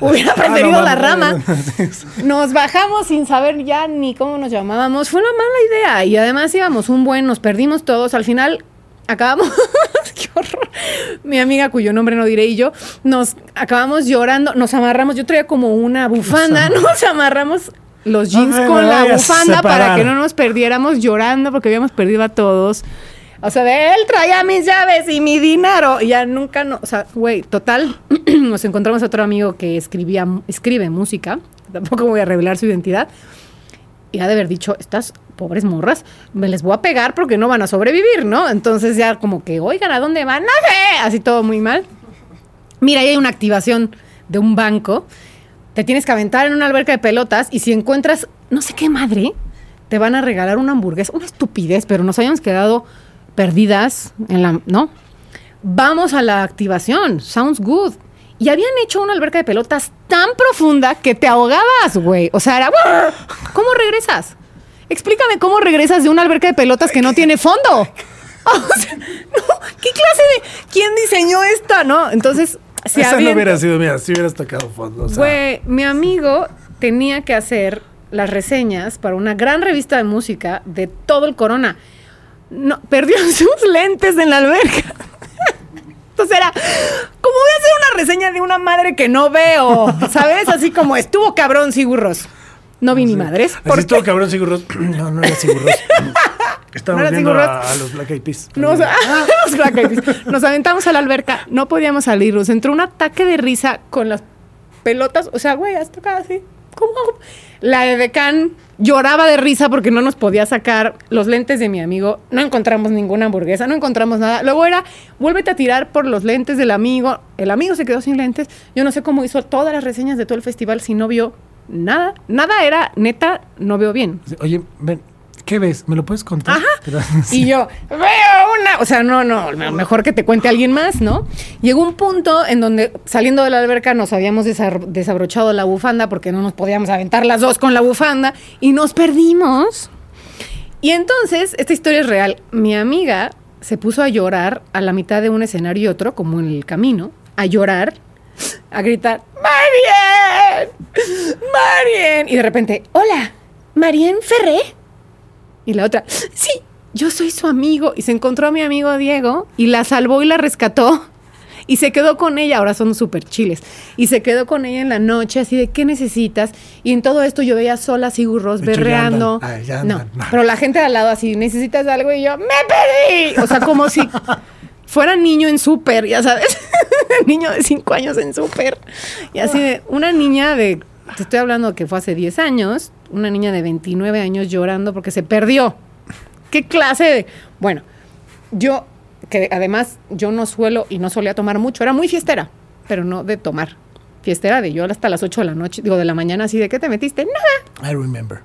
hubiera ah, no preferido la rama. Nos bajamos sin saber ya ni cómo nos llamábamos. Fue una mala idea. Y además íbamos un buen, nos perdimos todos. Al final, acabamos, qué horror, mi amiga cuyo nombre no diré y yo, nos acabamos llorando, nos amarramos, yo traía como una bufanda, nos amarramos los jeans No con la bufanda para que no nos perdiéramos llorando porque habíamos perdido a todos. O sea, de él traía mis llaves y mi dinero. Y ya nunca, no, o sea, güey, total, nos encontramos a otro amigo que escribía, escribe música. Tampoco voy a revelar su identidad. Y ha de haber dicho, estas pobres morras, me les voy a pegar porque no van a sobrevivir, ¿no? Entonces ya como que, oigan, ¿a dónde van? No sé, así todo muy mal. Mira, ahí hay una activación de un banco. Te tienes que aventar en una alberca de pelotas y si encuentras no sé qué madre, te van a regalar una hamburguesa. Una estupidez, pero nos habíamos quedado perdidas en la... ¿No? Vamos a la activación. Sounds good. Y habían hecho una alberca de pelotas tan profunda que te ahogabas, güey. O sea, era... ¿Cómo regresas? Explícame cómo regresas de una alberca de pelotas que no tiene fondo. O sea, no, ¿qué clase de... ¿Quién diseñó esta, no? Entonces, se Esa no hubiera sido, mira, si hubieras tocado fondo. O sea, Güey, mi amigo tenía que hacer las reseñas para una gran revista de música de todo el corona. No, perdió sus lentes en la alberca. Entonces era, ¿cómo voy a hacer una reseña de una madre que no veo? ¿Sabes? Así como estuvo cabrón, Sigurros. No vi ni madres. Así ¿Por estuvo qué? cabrón Sigurros. No, no era Sigurros. Estábamos ¿No viendo a, los Black Eyed Peas. Nos, los Black Eyed Peas. Nos aventamos a la alberca, no podíamos salir. Nos entró un ataque de risa con las pelotas. O sea, güey, has tocado así. ¿Cómo? La de Decán lloraba de risa porque no nos podía sacar los lentes de mi amigo. No encontramos ninguna hamburguesa, no encontramos nada. Luego era, vuélvete a tirar por los lentes del amigo. El amigo se quedó sin lentes. Yo no sé cómo hizo todas las reseñas de todo el festival si no vio nada. Nada era, neta, no veo bien. Oye, ven, ¿qué ves? ¿Me lo puedes contar? Ajá. Pero- Y yo, veo una. O sea, no, no, me- mejor que te cuente alguien más, ¿no? Llegó un punto en donde saliendo de la alberca nos habíamos desabrochado la bufanda porque no nos podíamos aventar las dos con la bufanda y nos perdimos. Y entonces, esta historia es real. Mi amiga se puso a llorar a la mitad de un escenario y otro, como en el camino, a llorar, a gritar, ¡Marien! ¡Marien! Y de repente, ¡Hola! ¿Marien Ferré? Y la otra, sí, yo soy su amigo. Y se encontró a mi amigo Diego y la salvó y la rescató. Y se quedó con ella, ahora son súper chiles. Y se quedó con ella en la noche, así de, ¿qué necesitas? Y en todo esto yo veía sola a Sigur De hecho, ya berreando. andan. No, pero la gente de al lado así, ¿necesitas algo? Y yo, ¡me perdí! O sea, como si fuera niño en súper, ya sabes. niño de cinco años en súper. Y así de, una niña de, te estoy hablando que fue hace 10 años, una niña de 29 años llorando porque se perdió. ¿Qué clase de...? Bueno, yo, que además yo no suelo y no solía tomar mucho, era muy fiestera, pero no de tomar. Fiestera de yo hasta las 8 de la noche, digo, de la mañana así, ¿de qué te metiste? Nada, I remember.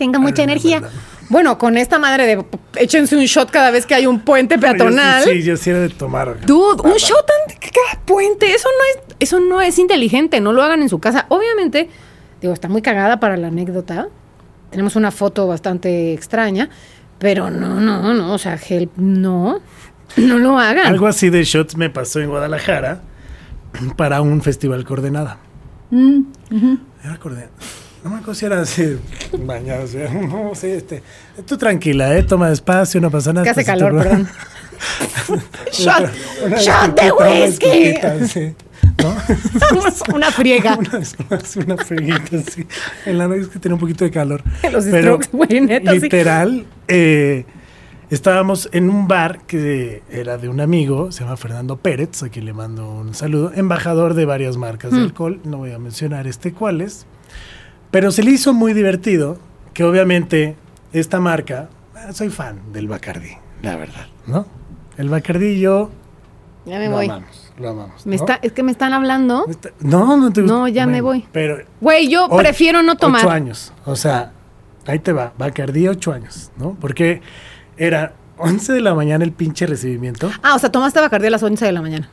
Tenga mucha Ah, no, energía. Bueno, con esta madre de échense un shot cada vez que hay un puente peatonal. Yo sí, yo sí era de tomar. Dude, un shot cada puente, eso no es, eso no es inteligente, no lo hagan en su casa. Obviamente, digo, está muy cagada para la anécdota. Tenemos una foto bastante extraña, pero no, no, no, o sea, help, no, no lo hagan. Algo así de shots me pasó en Guadalajara para un festival coordenada. Mm, Era coordenada. No me acuerdo si era así, bañado, o sea, no sé, este, tú tranquila, eh, toma despacio, no pasa nada. que hace despacito, calor, perdón. shot, Una shot de whisky. sí, ¿no? una friega. una, una, una freguita, sí. En la noche es que tenía un poquito de calor. Los Pero strokes, güey, neta, sí. literal, eh, estábamos en un bar que era de un amigo, se llama Fernando Pérez, a quien le mando un saludo, embajador de varias marcas de Mm. alcohol, no voy a mencionar este cuáles, pero se le hizo muy divertido que obviamente esta marca, soy fan del Bacardí, la verdad, ¿no? El Bacardí y yo Ya me lo voy. amamos, lo amamos. Me ¿no? está, es que me están hablando. Está- No, no te gusta. No, ya me voy. Pero Güey, yo prefiero no tomar. Ocho años. O sea, ahí te va. Bacardí, ocho años, ¿no? Porque era 11 de la mañana el pinche recibimiento. Ah, o sea, tomaste Bacardí a las 11 de la mañana.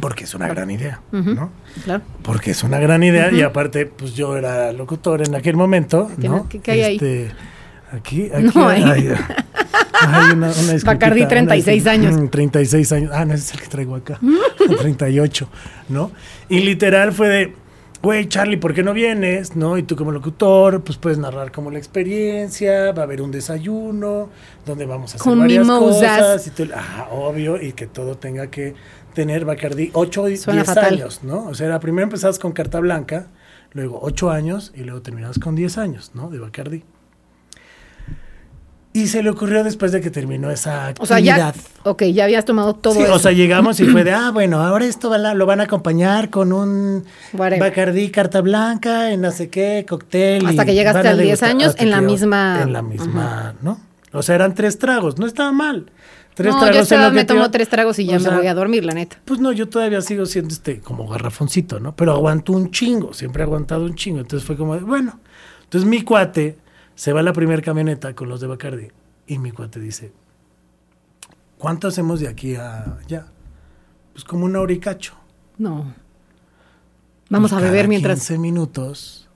Porque es una gran idea. ¿no? claro. Porque es una gran idea y aparte, pues yo era locutor en aquel momento, ¿Qué- ¿no? qué- qué hay ahí? Este, Aquí, aquí No, ahí. hay, hay una, una una 36 disculpa- años. Mm, 36 años. Ah, no, ese es el que traigo acá. 38, ¿no? Y literal fue de, güey, Charlie, ¿por qué no vienes? ¿No? Y tú como locutor, pues puedes narrar como la experiencia, va a haber un desayuno, donde vamos a hacer Con varias mimosas. cosas. Y tú, ah, obvio, y que todo tenga que tener Bacardi 8 y Suena 10 fatal. años, ¿no? O sea, primero empezabas con carta blanca, luego 8 años y luego terminabas con 10 años, ¿no? De Bacardi. Y se le ocurrió después de que terminó esa O sea, actividad. ya. Ok, ya habías tomado todo Sí, eso. o sea, llegamos y fue de, ah, bueno, ahora esto va la- lo van a acompañar con un Whatever. Bacardí carta blanca, en no sé qué, cóctel. Hasta y que llegaste a al 10 degustar- años en la misma- En la misma, ¿no? O sea, eran tres tragos, no estaba mal. Tres no, tragos yo en estaba, me tomo tres tragos y ya o sea, me voy a dormir, la neta. Pues no, yo todavía sigo siendo este como garrafoncito, ¿no? Pero aguanto un chingo, siempre he aguantado un chingo. Entonces fue como, de, bueno. Entonces mi cuate se va a la primera camioneta con los de Bacardi y mi cuate dice, ¿cuánto hacemos de aquí a allá? Pues como una hora y cacho. No. Vamos Y a beber cada mientras. 15 minutos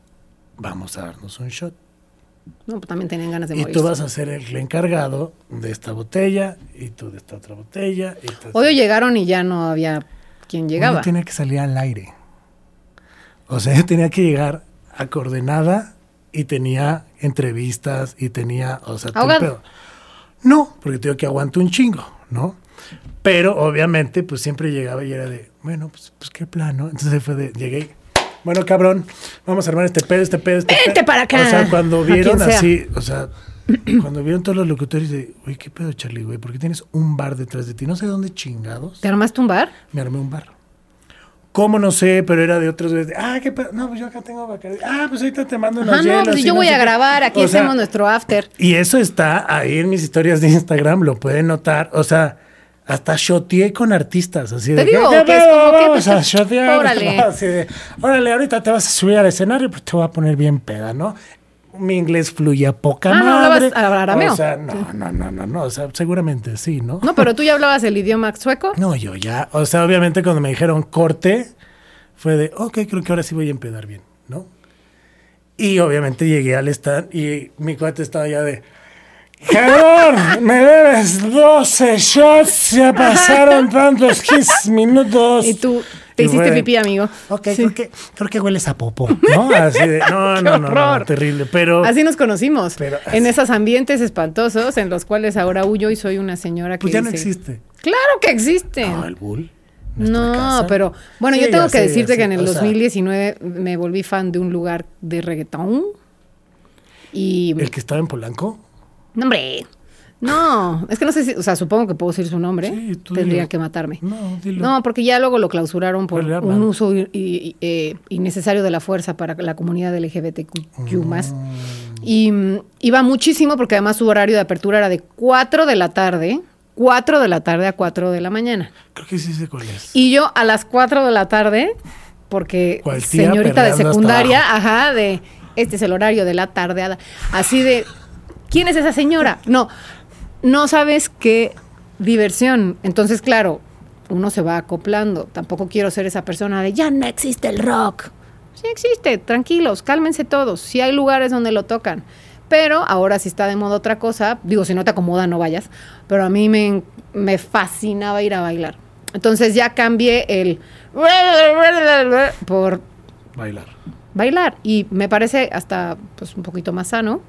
vamos a darnos un shot. No, pues también tenían ganas de Y morir. tú vas a ser el encargado de esta botella y tú de esta otra botella. Y llegaron y ya no había quien llegaba. Uno tenía que salir al aire. O sea, yo tenía que llegar a coordenada y tenía entrevistas y tenía, o sea, pedo. No, porque tengo que aguanto un chingo, ¿no? Pero obviamente, pues siempre llegaba y era de, bueno, pues, pues qué plano. Entonces fue de, llegué, bueno, cabrón, vamos a armar este pedo, este pedo, este Vente pedo. para acá. O sea, cuando vieron sea. así, o sea, cuando vieron todos los locutores de, oye, qué pedo, Charlie, güey, ¿por qué tienes un bar detrás de ti? No sé dónde chingados ¿Te armaste un bar? me armé un bar. ¿Cómo no sé? Pero era de otros güeyes de, ah, qué pedo. No, pues yo acá tengo Bacardi. Ah, pues ahorita te mando unos Ajá, no, pues yo no voy a qué". grabar, aquí O sea, hacemos nuestro after. Y eso está ahí en mis historias de Instagram, lo pueden notar. O sea, hasta shoteé con artistas. Así de, Te digo ¿qué que es como que, pues, a shotear. órale. Así de, órale, ahorita te vas a subir al escenario, pero te voy a poner bien peda, ¿no? Mi inglés fluía poca Ah, ¿no madre. hablabas arameo? O sea, no, no, no, no, no. O sea, seguramente sí, ¿no? No, pero tú ya hablabas el idioma sueco. No, yo ya, o sea, obviamente cuando me dijeron corte, fue de, ok, creo que ahora sí voy a empedar bien, ¿no? Y obviamente llegué al stand y mi cuate estaba ya de, cabrón, me debes 12 shots, ya pasaron tantos 15 minutos. Y tú te Y hiciste pipí, amigo. Ok, Sí. creo, que, creo que hueles a popo, ¿no? Así de, no, ¡Qué no, no, no, terrible, pero... Así nos conocimos. Pero- en esos ambientes espantosos en los cuales ahora huyo y soy una señora que Pues ya no existe. Claro que existen. No, el bull. No, casa. pero bueno, Sí, yo tengo ya que decirte que en el o sea, 2019 me volví fan de un lugar de reggaetón. Y ¿El que estaba en Polanco? No, hombre. No, es que no sé si, o sea, supongo que puedo decir su nombre. Sí, tú Tendría dilo. que matarme. No, dilo. No, porque ya luego lo clausuraron por un uso i- i- eh, innecesario de la fuerza para la comunidad LGBTQ+. más. Mm. Y mm, iba muchísimo porque además su horario de apertura era de 4 de la tarde, 4 de la tarde a 4 de la mañana. Creo que sí sé cuál es. Y yo a las 4 de la tarde, porque ¿Cuál tía señorita de perreando hasta secundaria, ajá, de este es el horario de la tardeada. Así de, ¿quién es esa señora? No, no sabes qué diversión. Entonces, claro, uno se va acoplando. Tampoco quiero ser esa persona de ya no existe el rock. Sí existe, tranquilos, cálmense todos. Sí hay lugares donde lo tocan. Pero ahora si está de moda otra cosa, digo, si no te acomoda, no vayas. Pero a mí me, me fascinaba ir a bailar. Entonces ya cambié el por Bailar. bailar. Y me parece hasta pues un poquito más sano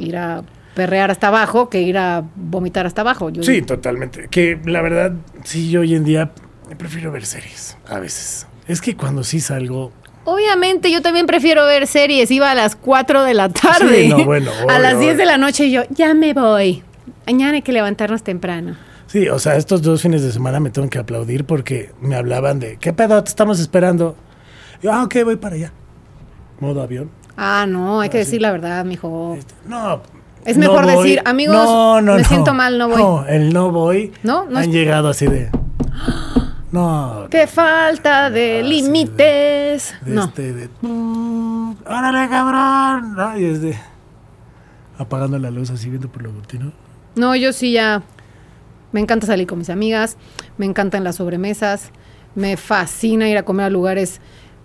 ir a perrear hasta abajo que ir a vomitar hasta abajo. Yo- Sí, totalmente. Que la verdad, sí, yo hoy en día prefiero ver series a veces. Es que cuando sí salgo, Obviamente yo también prefiero ver series. Iba a las 4 de la tarde. Sí, no, bueno, a las 10 de la noche y yo, ya me voy. Mañana hay que levantarnos temprano. sí, o sea, estos dos fines de semana me tengo que aplaudir porque me hablaban de, ¿qué pedo? Te estamos esperando. Y yo, ah, ok, voy para allá. Modo avión. Ah, no, hay que Ah, decir la verdad, mijo. Este, no. Es mejor decir, amigos, No, no, me siento mal, no voy. No, el no voy. No, no Han es- llegado así de. No. Qué falta de límites. de no. este, de, "Mm, órale cabrón ¿no? y es de apagando la luz así viendo por lo cortino No, yo sí ya. Me encanta salir con mis amigas, me encantan las sobremesas, me fascina ir a comer a lugares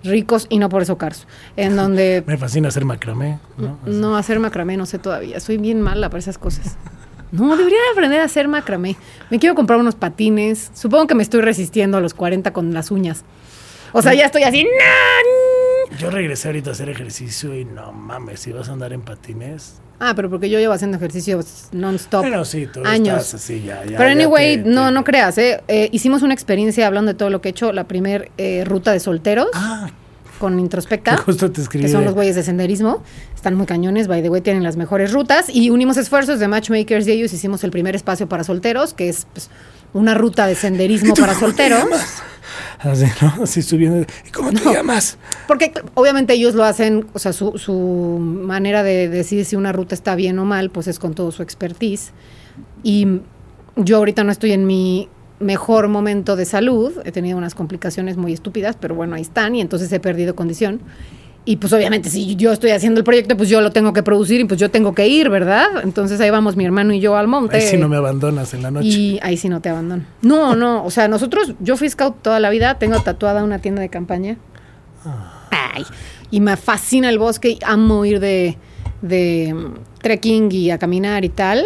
ricos y no por eso caros. En donde me fascina hacer macramé ¿no? No hacer macramé, no sé todavía. Soy bien mala para esas cosas. No, debería de aprender a hacer macramé. Me quiero comprar unos patines. Supongo que me estoy resistiendo a los 40 con las uñas. O sea, ya estoy así. Yo regresé ahorita a hacer ejercicio y no mames, si vas a andar en patines. Ah, pero porque yo llevo haciendo ejercicio non-stop. Pero sí, tú años. estás así ya. ya Pero ya anyway, te- no, te- no creas, ¿eh? Eh, Hicimos una experiencia hablando de todo lo que he hecho, la primer eh, ruta de solteros Ah, con Introspecta. que justo te escribí. que son los güeyes de senderismo. Están muy cañones, by the way, tienen las mejores rutas. Y unimos esfuerzos de matchmakers y ellos hicimos el primer espacio para solteros, que es pues, una ruta de senderismo ¿Y tú para solteros. Así, ¿no? Así subiendo. ¿Y cómo te llamas? Porque obviamente ellos lo hacen, o sea, su, su manera de decir si una ruta está bien o mal, pues es con todo su expertise. Y yo ahorita no estoy en mi mejor momento de salud, he tenido unas complicaciones muy estúpidas, pero bueno, ahí están y entonces he perdido condición. Y pues obviamente si yo estoy haciendo el proyecto, pues yo lo tengo que producir y pues yo tengo que ir, ¿verdad? Entonces ahí vamos mi hermano y yo al monte. Ahí si no me abandonas en la noche. Y ahí sí no te abandono. No, no, o sea, nosotros, yo fui scout toda la vida, tengo tatuada una tienda de campaña. Ay, y me fascina el bosque, y amo ir de, de mm, trekking y a caminar y tal,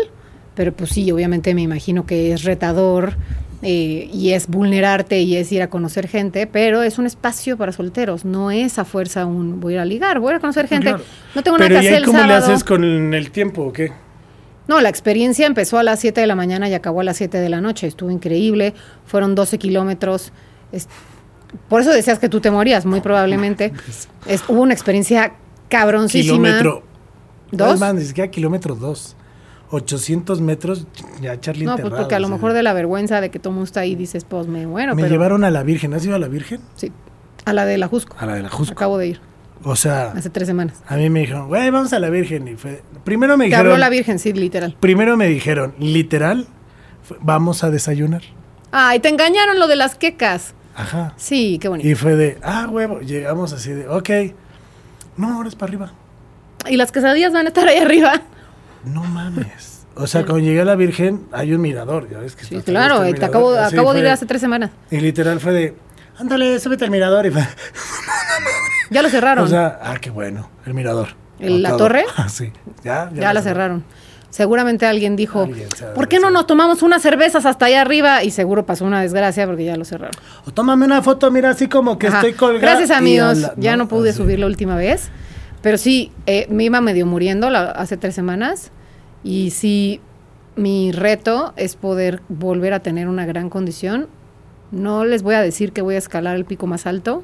pero pues sí, obviamente me imagino que es retador eh, y es vulnerarte y es ir a conocer gente, pero es un espacio para solteros, no es a fuerza un voy a ir a ligar, voy a a conocer gente. Claro. No tengo nada que ¿y hacer el cómo le haces con el tiempo o qué? No, la experiencia empezó a las 7 de la mañana y acabó a las 7 de la noche. Estuvo increíble. Fueron 12 kilómetros. Es- por eso decías que tú te morías, muy probablemente. Es- hubo una experiencia cabroncísima. Kilómetro. ¿Dos? Es más, ni siquiera kilómetro dos. 800 metros, ya Charlie No, pues porque a lo mejor de- la vergüenza de que todo mundo está ahí dices, pues me bueno, Me pero llevaron a la Virgen. ¿Has ido a la Virgen? sí, a la de la Jusco. A la de la Jusco. Acabo de ir O sea, hace tres semanas. a mí me dijeron, güey, vamos a la Virgen. Y fue, primero me Te dijeron, habló la Virgen, sí, literal. primero me dijeron, literal, vamos a desayunar. Ay, te engañaron lo de las quecas. Ajá. Sí, qué bonito. Y fue de, ah, huevo, llegamos así de, ok. No, ahora es para arriba. Y las quesadillas van a estar ahí arriba. No mames. O sea, cuando llegué a la Virgen, hay un mirador, ya ves que Sí, está- claro, está el te acabo, Así acabo de ir hace tres semanas. Y literal fue de, ándale, súbete al mirador. Y fue, Ya lo cerraron. o sea, ah, qué bueno, el mirador. ¿El- la todo. torre? Ah, sí, ya, Ya la cerraron. Seguramente alguien dijo, Alguien ¿por qué no nos tomamos unas cervezas hasta allá arriba? Y seguro pasó una desgracia porque ya lo cerraron. O tómame una foto, mira, así como que Ajá. estoy colgado. Gracias amigos, ya no, pude Así. subir la última vez. Pero sí, eh, me iba medio muriendo hace tres semanas. Y sí, mi reto es poder volver a tener una gran condición. No les voy a decir que voy a escalar el pico más alto.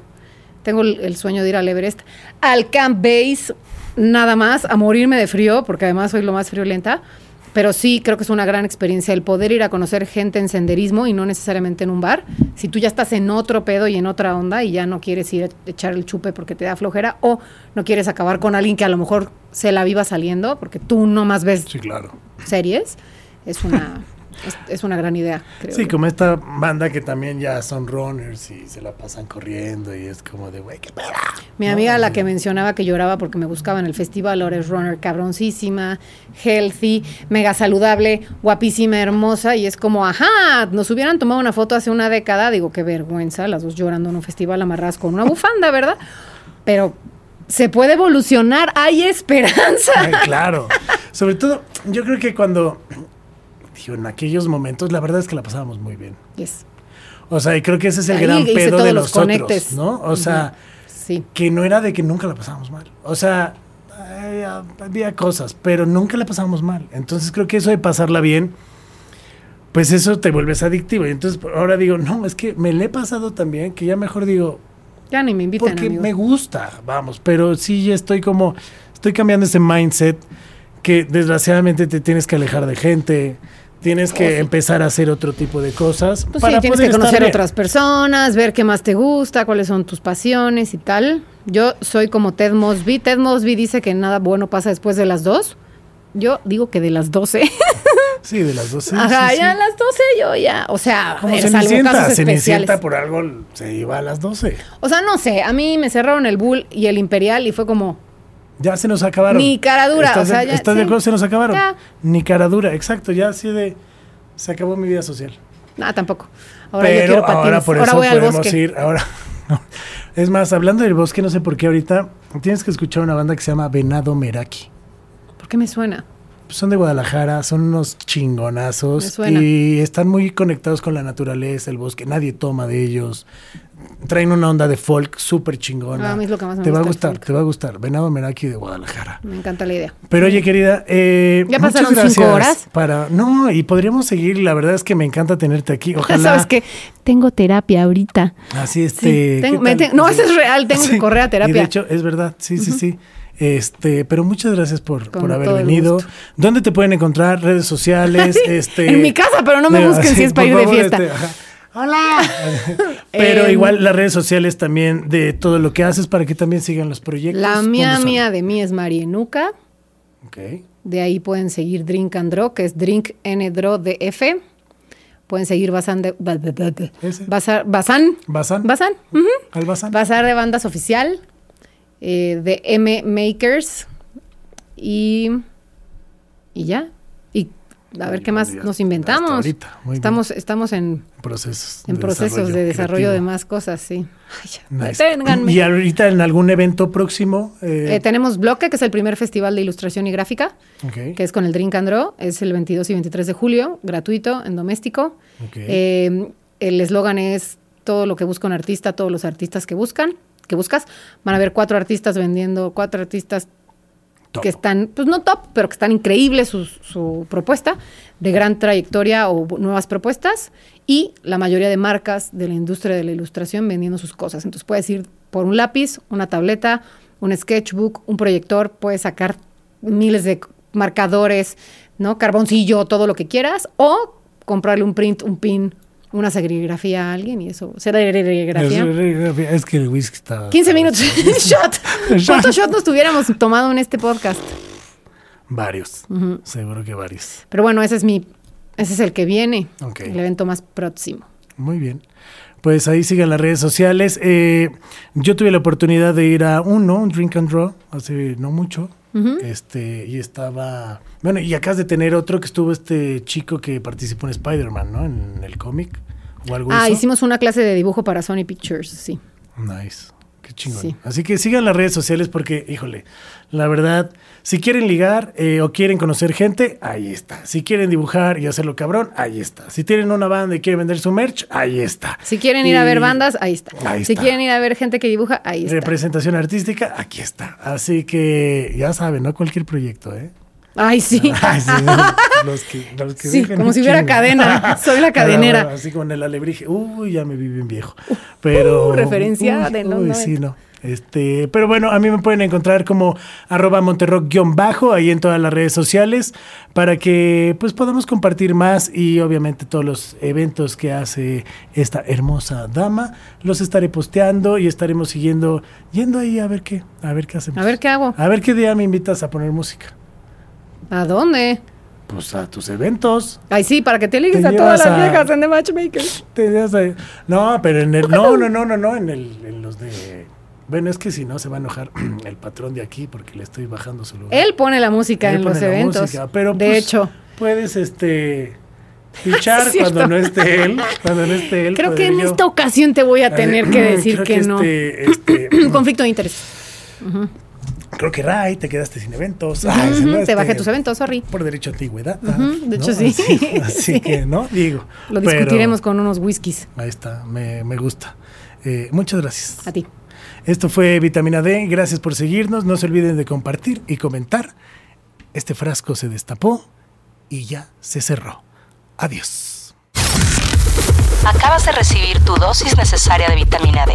Tengo el, el sueño de ir al Everest, al Camp Base, nada más, a morirme de frío, porque además soy lo más friolenta. Pero sí, creo que es una gran experiencia el poder ir a conocer gente en senderismo y no necesariamente en un bar. Si tú ya estás en otro pedo y en otra onda y ya no quieres ir a echar el chupe porque te da flojera o no quieres acabar con alguien que a lo mejor se la viva saliendo porque tú no más ves Sí, claro. series, es una, es, es una gran idea, creo. Sí, como esta banda que también ya son runners y se la pasan corriendo y es como de, güey, qué pedo. Mi No, amiga, la que mencionaba que lloraba porque me buscaba en el festival, ahora es runner cabroncísima, healthy, mega saludable, guapísima, hermosa, y es como, ajá, nos hubieran tomado una foto hace una década, digo, qué vergüenza, las dos llorando en un festival amarradas con una bufanda, ¿verdad? Pero se puede evolucionar, hay esperanza. Ay, claro. Sobre todo, yo creo que cuando, digo, en aquellos momentos, la verdad es que la pasábamos muy bien. Yes. O sea, y creo que ese es el Ahí gran pedo de los nosotros, conectes. ¿no? O sea, Sí. que no era de que nunca la pasábamos mal. O sea, había cosas, pero nunca la pasábamos mal. Entonces creo que eso de pasarla bien, pues eso te vuelves adictivo. Y entonces ahora digo, no, es que me le he pasado también, que ya mejor digo, Ya ni me invitan, porque amigos. me gusta, vamos, pero sí estoy como, estoy cambiando ese mindset que desgraciadamente te tienes que alejar de gente, tienes que empezar a hacer otro tipo de cosas. Pues sí, tienes poder que conocer otras personas, ver qué más te gusta, cuáles son tus pasiones y tal. Yo soy como Ted Mosby. Ted Mosby dice que nada bueno pasa después de las dos. Yo digo que de las 12. Sí, de las dos. sí, Ajá, sí, ya a sí. las 12 yo ya. O sea, Como ver, salvo casos especiales. por algo se iba a las 12. O sea, no sé, a mí me cerraron el Bull y el Imperial y fue como, Ya se nos acabaron. Ni cara dura, ¿Estás, o sea, de, ya- ¿estás de sí. acuerdo? Se nos acabaron. Ya. Ni cara dura, exacto. Ya así de. Se acabó mi vida social. nada, tampoco. Ahora yo Pero quiero patines. ahora por ahora eso voy al podemos bosque. ir. Ahora. Es más, hablando del bosque, no sé por qué ahorita tienes que escuchar una banda que se llama Venado Meraki. ¿Por qué me suena? son de Guadalajara, son unos Me chingonazos suena. y están muy conectados con la naturaleza, el bosque, nadie toma de ellos. Traen una onda de folk súper chingona. Ah, a mí es lo que más me te va a gustar, te va a gustar. Venado Meraki de Guadalajara. Me encanta la idea. Pero oye, querida, eh, Ya pasaron cinco horas. Para, no, y podríamos seguir. La verdad es que me encanta tenerte aquí. Ojalá. ¿Sabes qué? Tengo terapia ahorita. Así Sí, este. no, eso es real, tengo que correr a Y terapia. de hecho, es verdad, sí, sí, sí. Este, pero muchas gracias por, por haber venido. ¿Dónde te pueden encontrar? Redes sociales, este. En mi casa, pero no me busquen si es para ir de fiesta. este, ajá. Hola. pero Em, igual las redes sociales también de todo lo que haces para que también sigan los proyectos. La mía, mía de mí es Marienuca. Ok. De ahí pueden seguir Drink and Draw, que es Drink N Draw DF. Pueden seguir Bazán de. Bazar- Bazán. ¿Bazán? Bazán. Albazán. Bazar de bandas oficial. eh, de M Makers. Y. Y ya. A ver qué más Ya, nos inventamos. ahorita, muy bien. Estamos, estamos en, procesos. en procesos de desarrollo creativo. de más cosas, sí. Ay, ya, Nice. Y ahorita en algún evento próximo. eh, Eh, tenemos Bloque, que es el primer festival de ilustración y gráfica. ok, que es con el Drink and Draw, es el 22 y 23 de julio, gratuito, en doméstico. Eh, el eslogan es todo lo que busca un artista, todos los artistas que buscan, que buscas. Van a haber cuatro artistas vendiendo, cuatro artistas Que están, pues no top, pero que están increíbles su, su propuesta, de gran trayectoria o nuevas propuestas, y la mayoría de marcas de la industria de la ilustración vendiendo sus cosas. Entonces puedes ir por un lápiz, una tableta, un sketchbook, un proyector, puedes sacar miles de marcadores, ¿no? Carboncillo, todo lo que quieras, o comprarle un print, un pin, una serigrafía a alguien y eso, serigrafía. Es que el whisky está. 15 minutos. Shot. ¿Cuántos shots nos tuviéramos tomado en este podcast? Varios. Seguro que varios. Pero bueno, ese es mi, ese es el que viene, el evento más próximo. Muy bien. Pues ahí sigan las redes sociales. Eh, yo tuve la oportunidad de ir a uno, un Drink and Draw, hace no mucho. Este, y estaba. Bueno, y acabas de tener otro que estuvo este chico que participó en Spider-Man, ¿no? En el cómic. O algo Ah, hizo. hicimos una clase de dibujo para Sony Pictures, sí. Nice. Qué chingón. Sí. Así que sigan las redes sociales porque, híjole, la verdad, si quieren ligar eh, o quieren conocer gente, ahí está. Si quieren dibujar y hacerlo cabrón, ahí está. Si tienen una banda y quieren vender su merch, ahí está. Si quieren ir a ver bandas, ahí está. ahí si quieren ir a ver gente que dibuja, ahí está. Representación artística, aquí está. Así que ya saben, no cualquier proyecto, ¿eh? Ay, sí. Ay, sí, los que, los que Sí, como si hubiera cadena. Soy la cadenera. bueno, Así como en el alebrije. Uy, ya me vi bien viejo. Pero. uh, referencia de los uy, 90. sí, no. Este, pero bueno, a mí me pueden encontrar como arroba monterrock-bajo ahí en todas las redes sociales para que pues podamos compartir más y obviamente todos los eventos que hace esta hermosa dama los estaré posteando y estaremos siguiendo, yendo ahí a ver qué, a ver qué hacemos. A ver qué hago. A ver qué día me invitas a poner música. ¿A dónde? Pues a tus eventos. Ay, sí, para que te ligues Te a todas las a- viejas en The Matchmaker. Te. No, pero en el. No, no, no, no, no. En, el, en los de. Bueno, es que si no se va a enojar el patrón de aquí porque le estoy bajando su lugar. Él pone la música Él en los eventos. música, pero de pues, hecho, Puedes, este. Fichar cuando no esté él. Cuando no esté él. creo que en yo- esta ocasión te voy a tener Eh, que decir creo que, no. Este, este, conflicto de interés. Creo que Ray, te quedaste sin eventos. No, te este, bajé tus eventos, sorry. Por derecho a antigüedad. Ujú, de hecho, ¿no? sí. Así, así Sí. que, ¿no? Digo. Lo pero- discutiremos con unos whiskies. Ahí está, me, me gusta. Eh, muchas gracias. A ti. Esto fue Vitamina D. Gracias por seguirnos. No se olviden de compartir y comentar. Este frasco se destapó y ya se cerró. Adiós. Acabas de recibir tu dosis necesaria de vitamina D.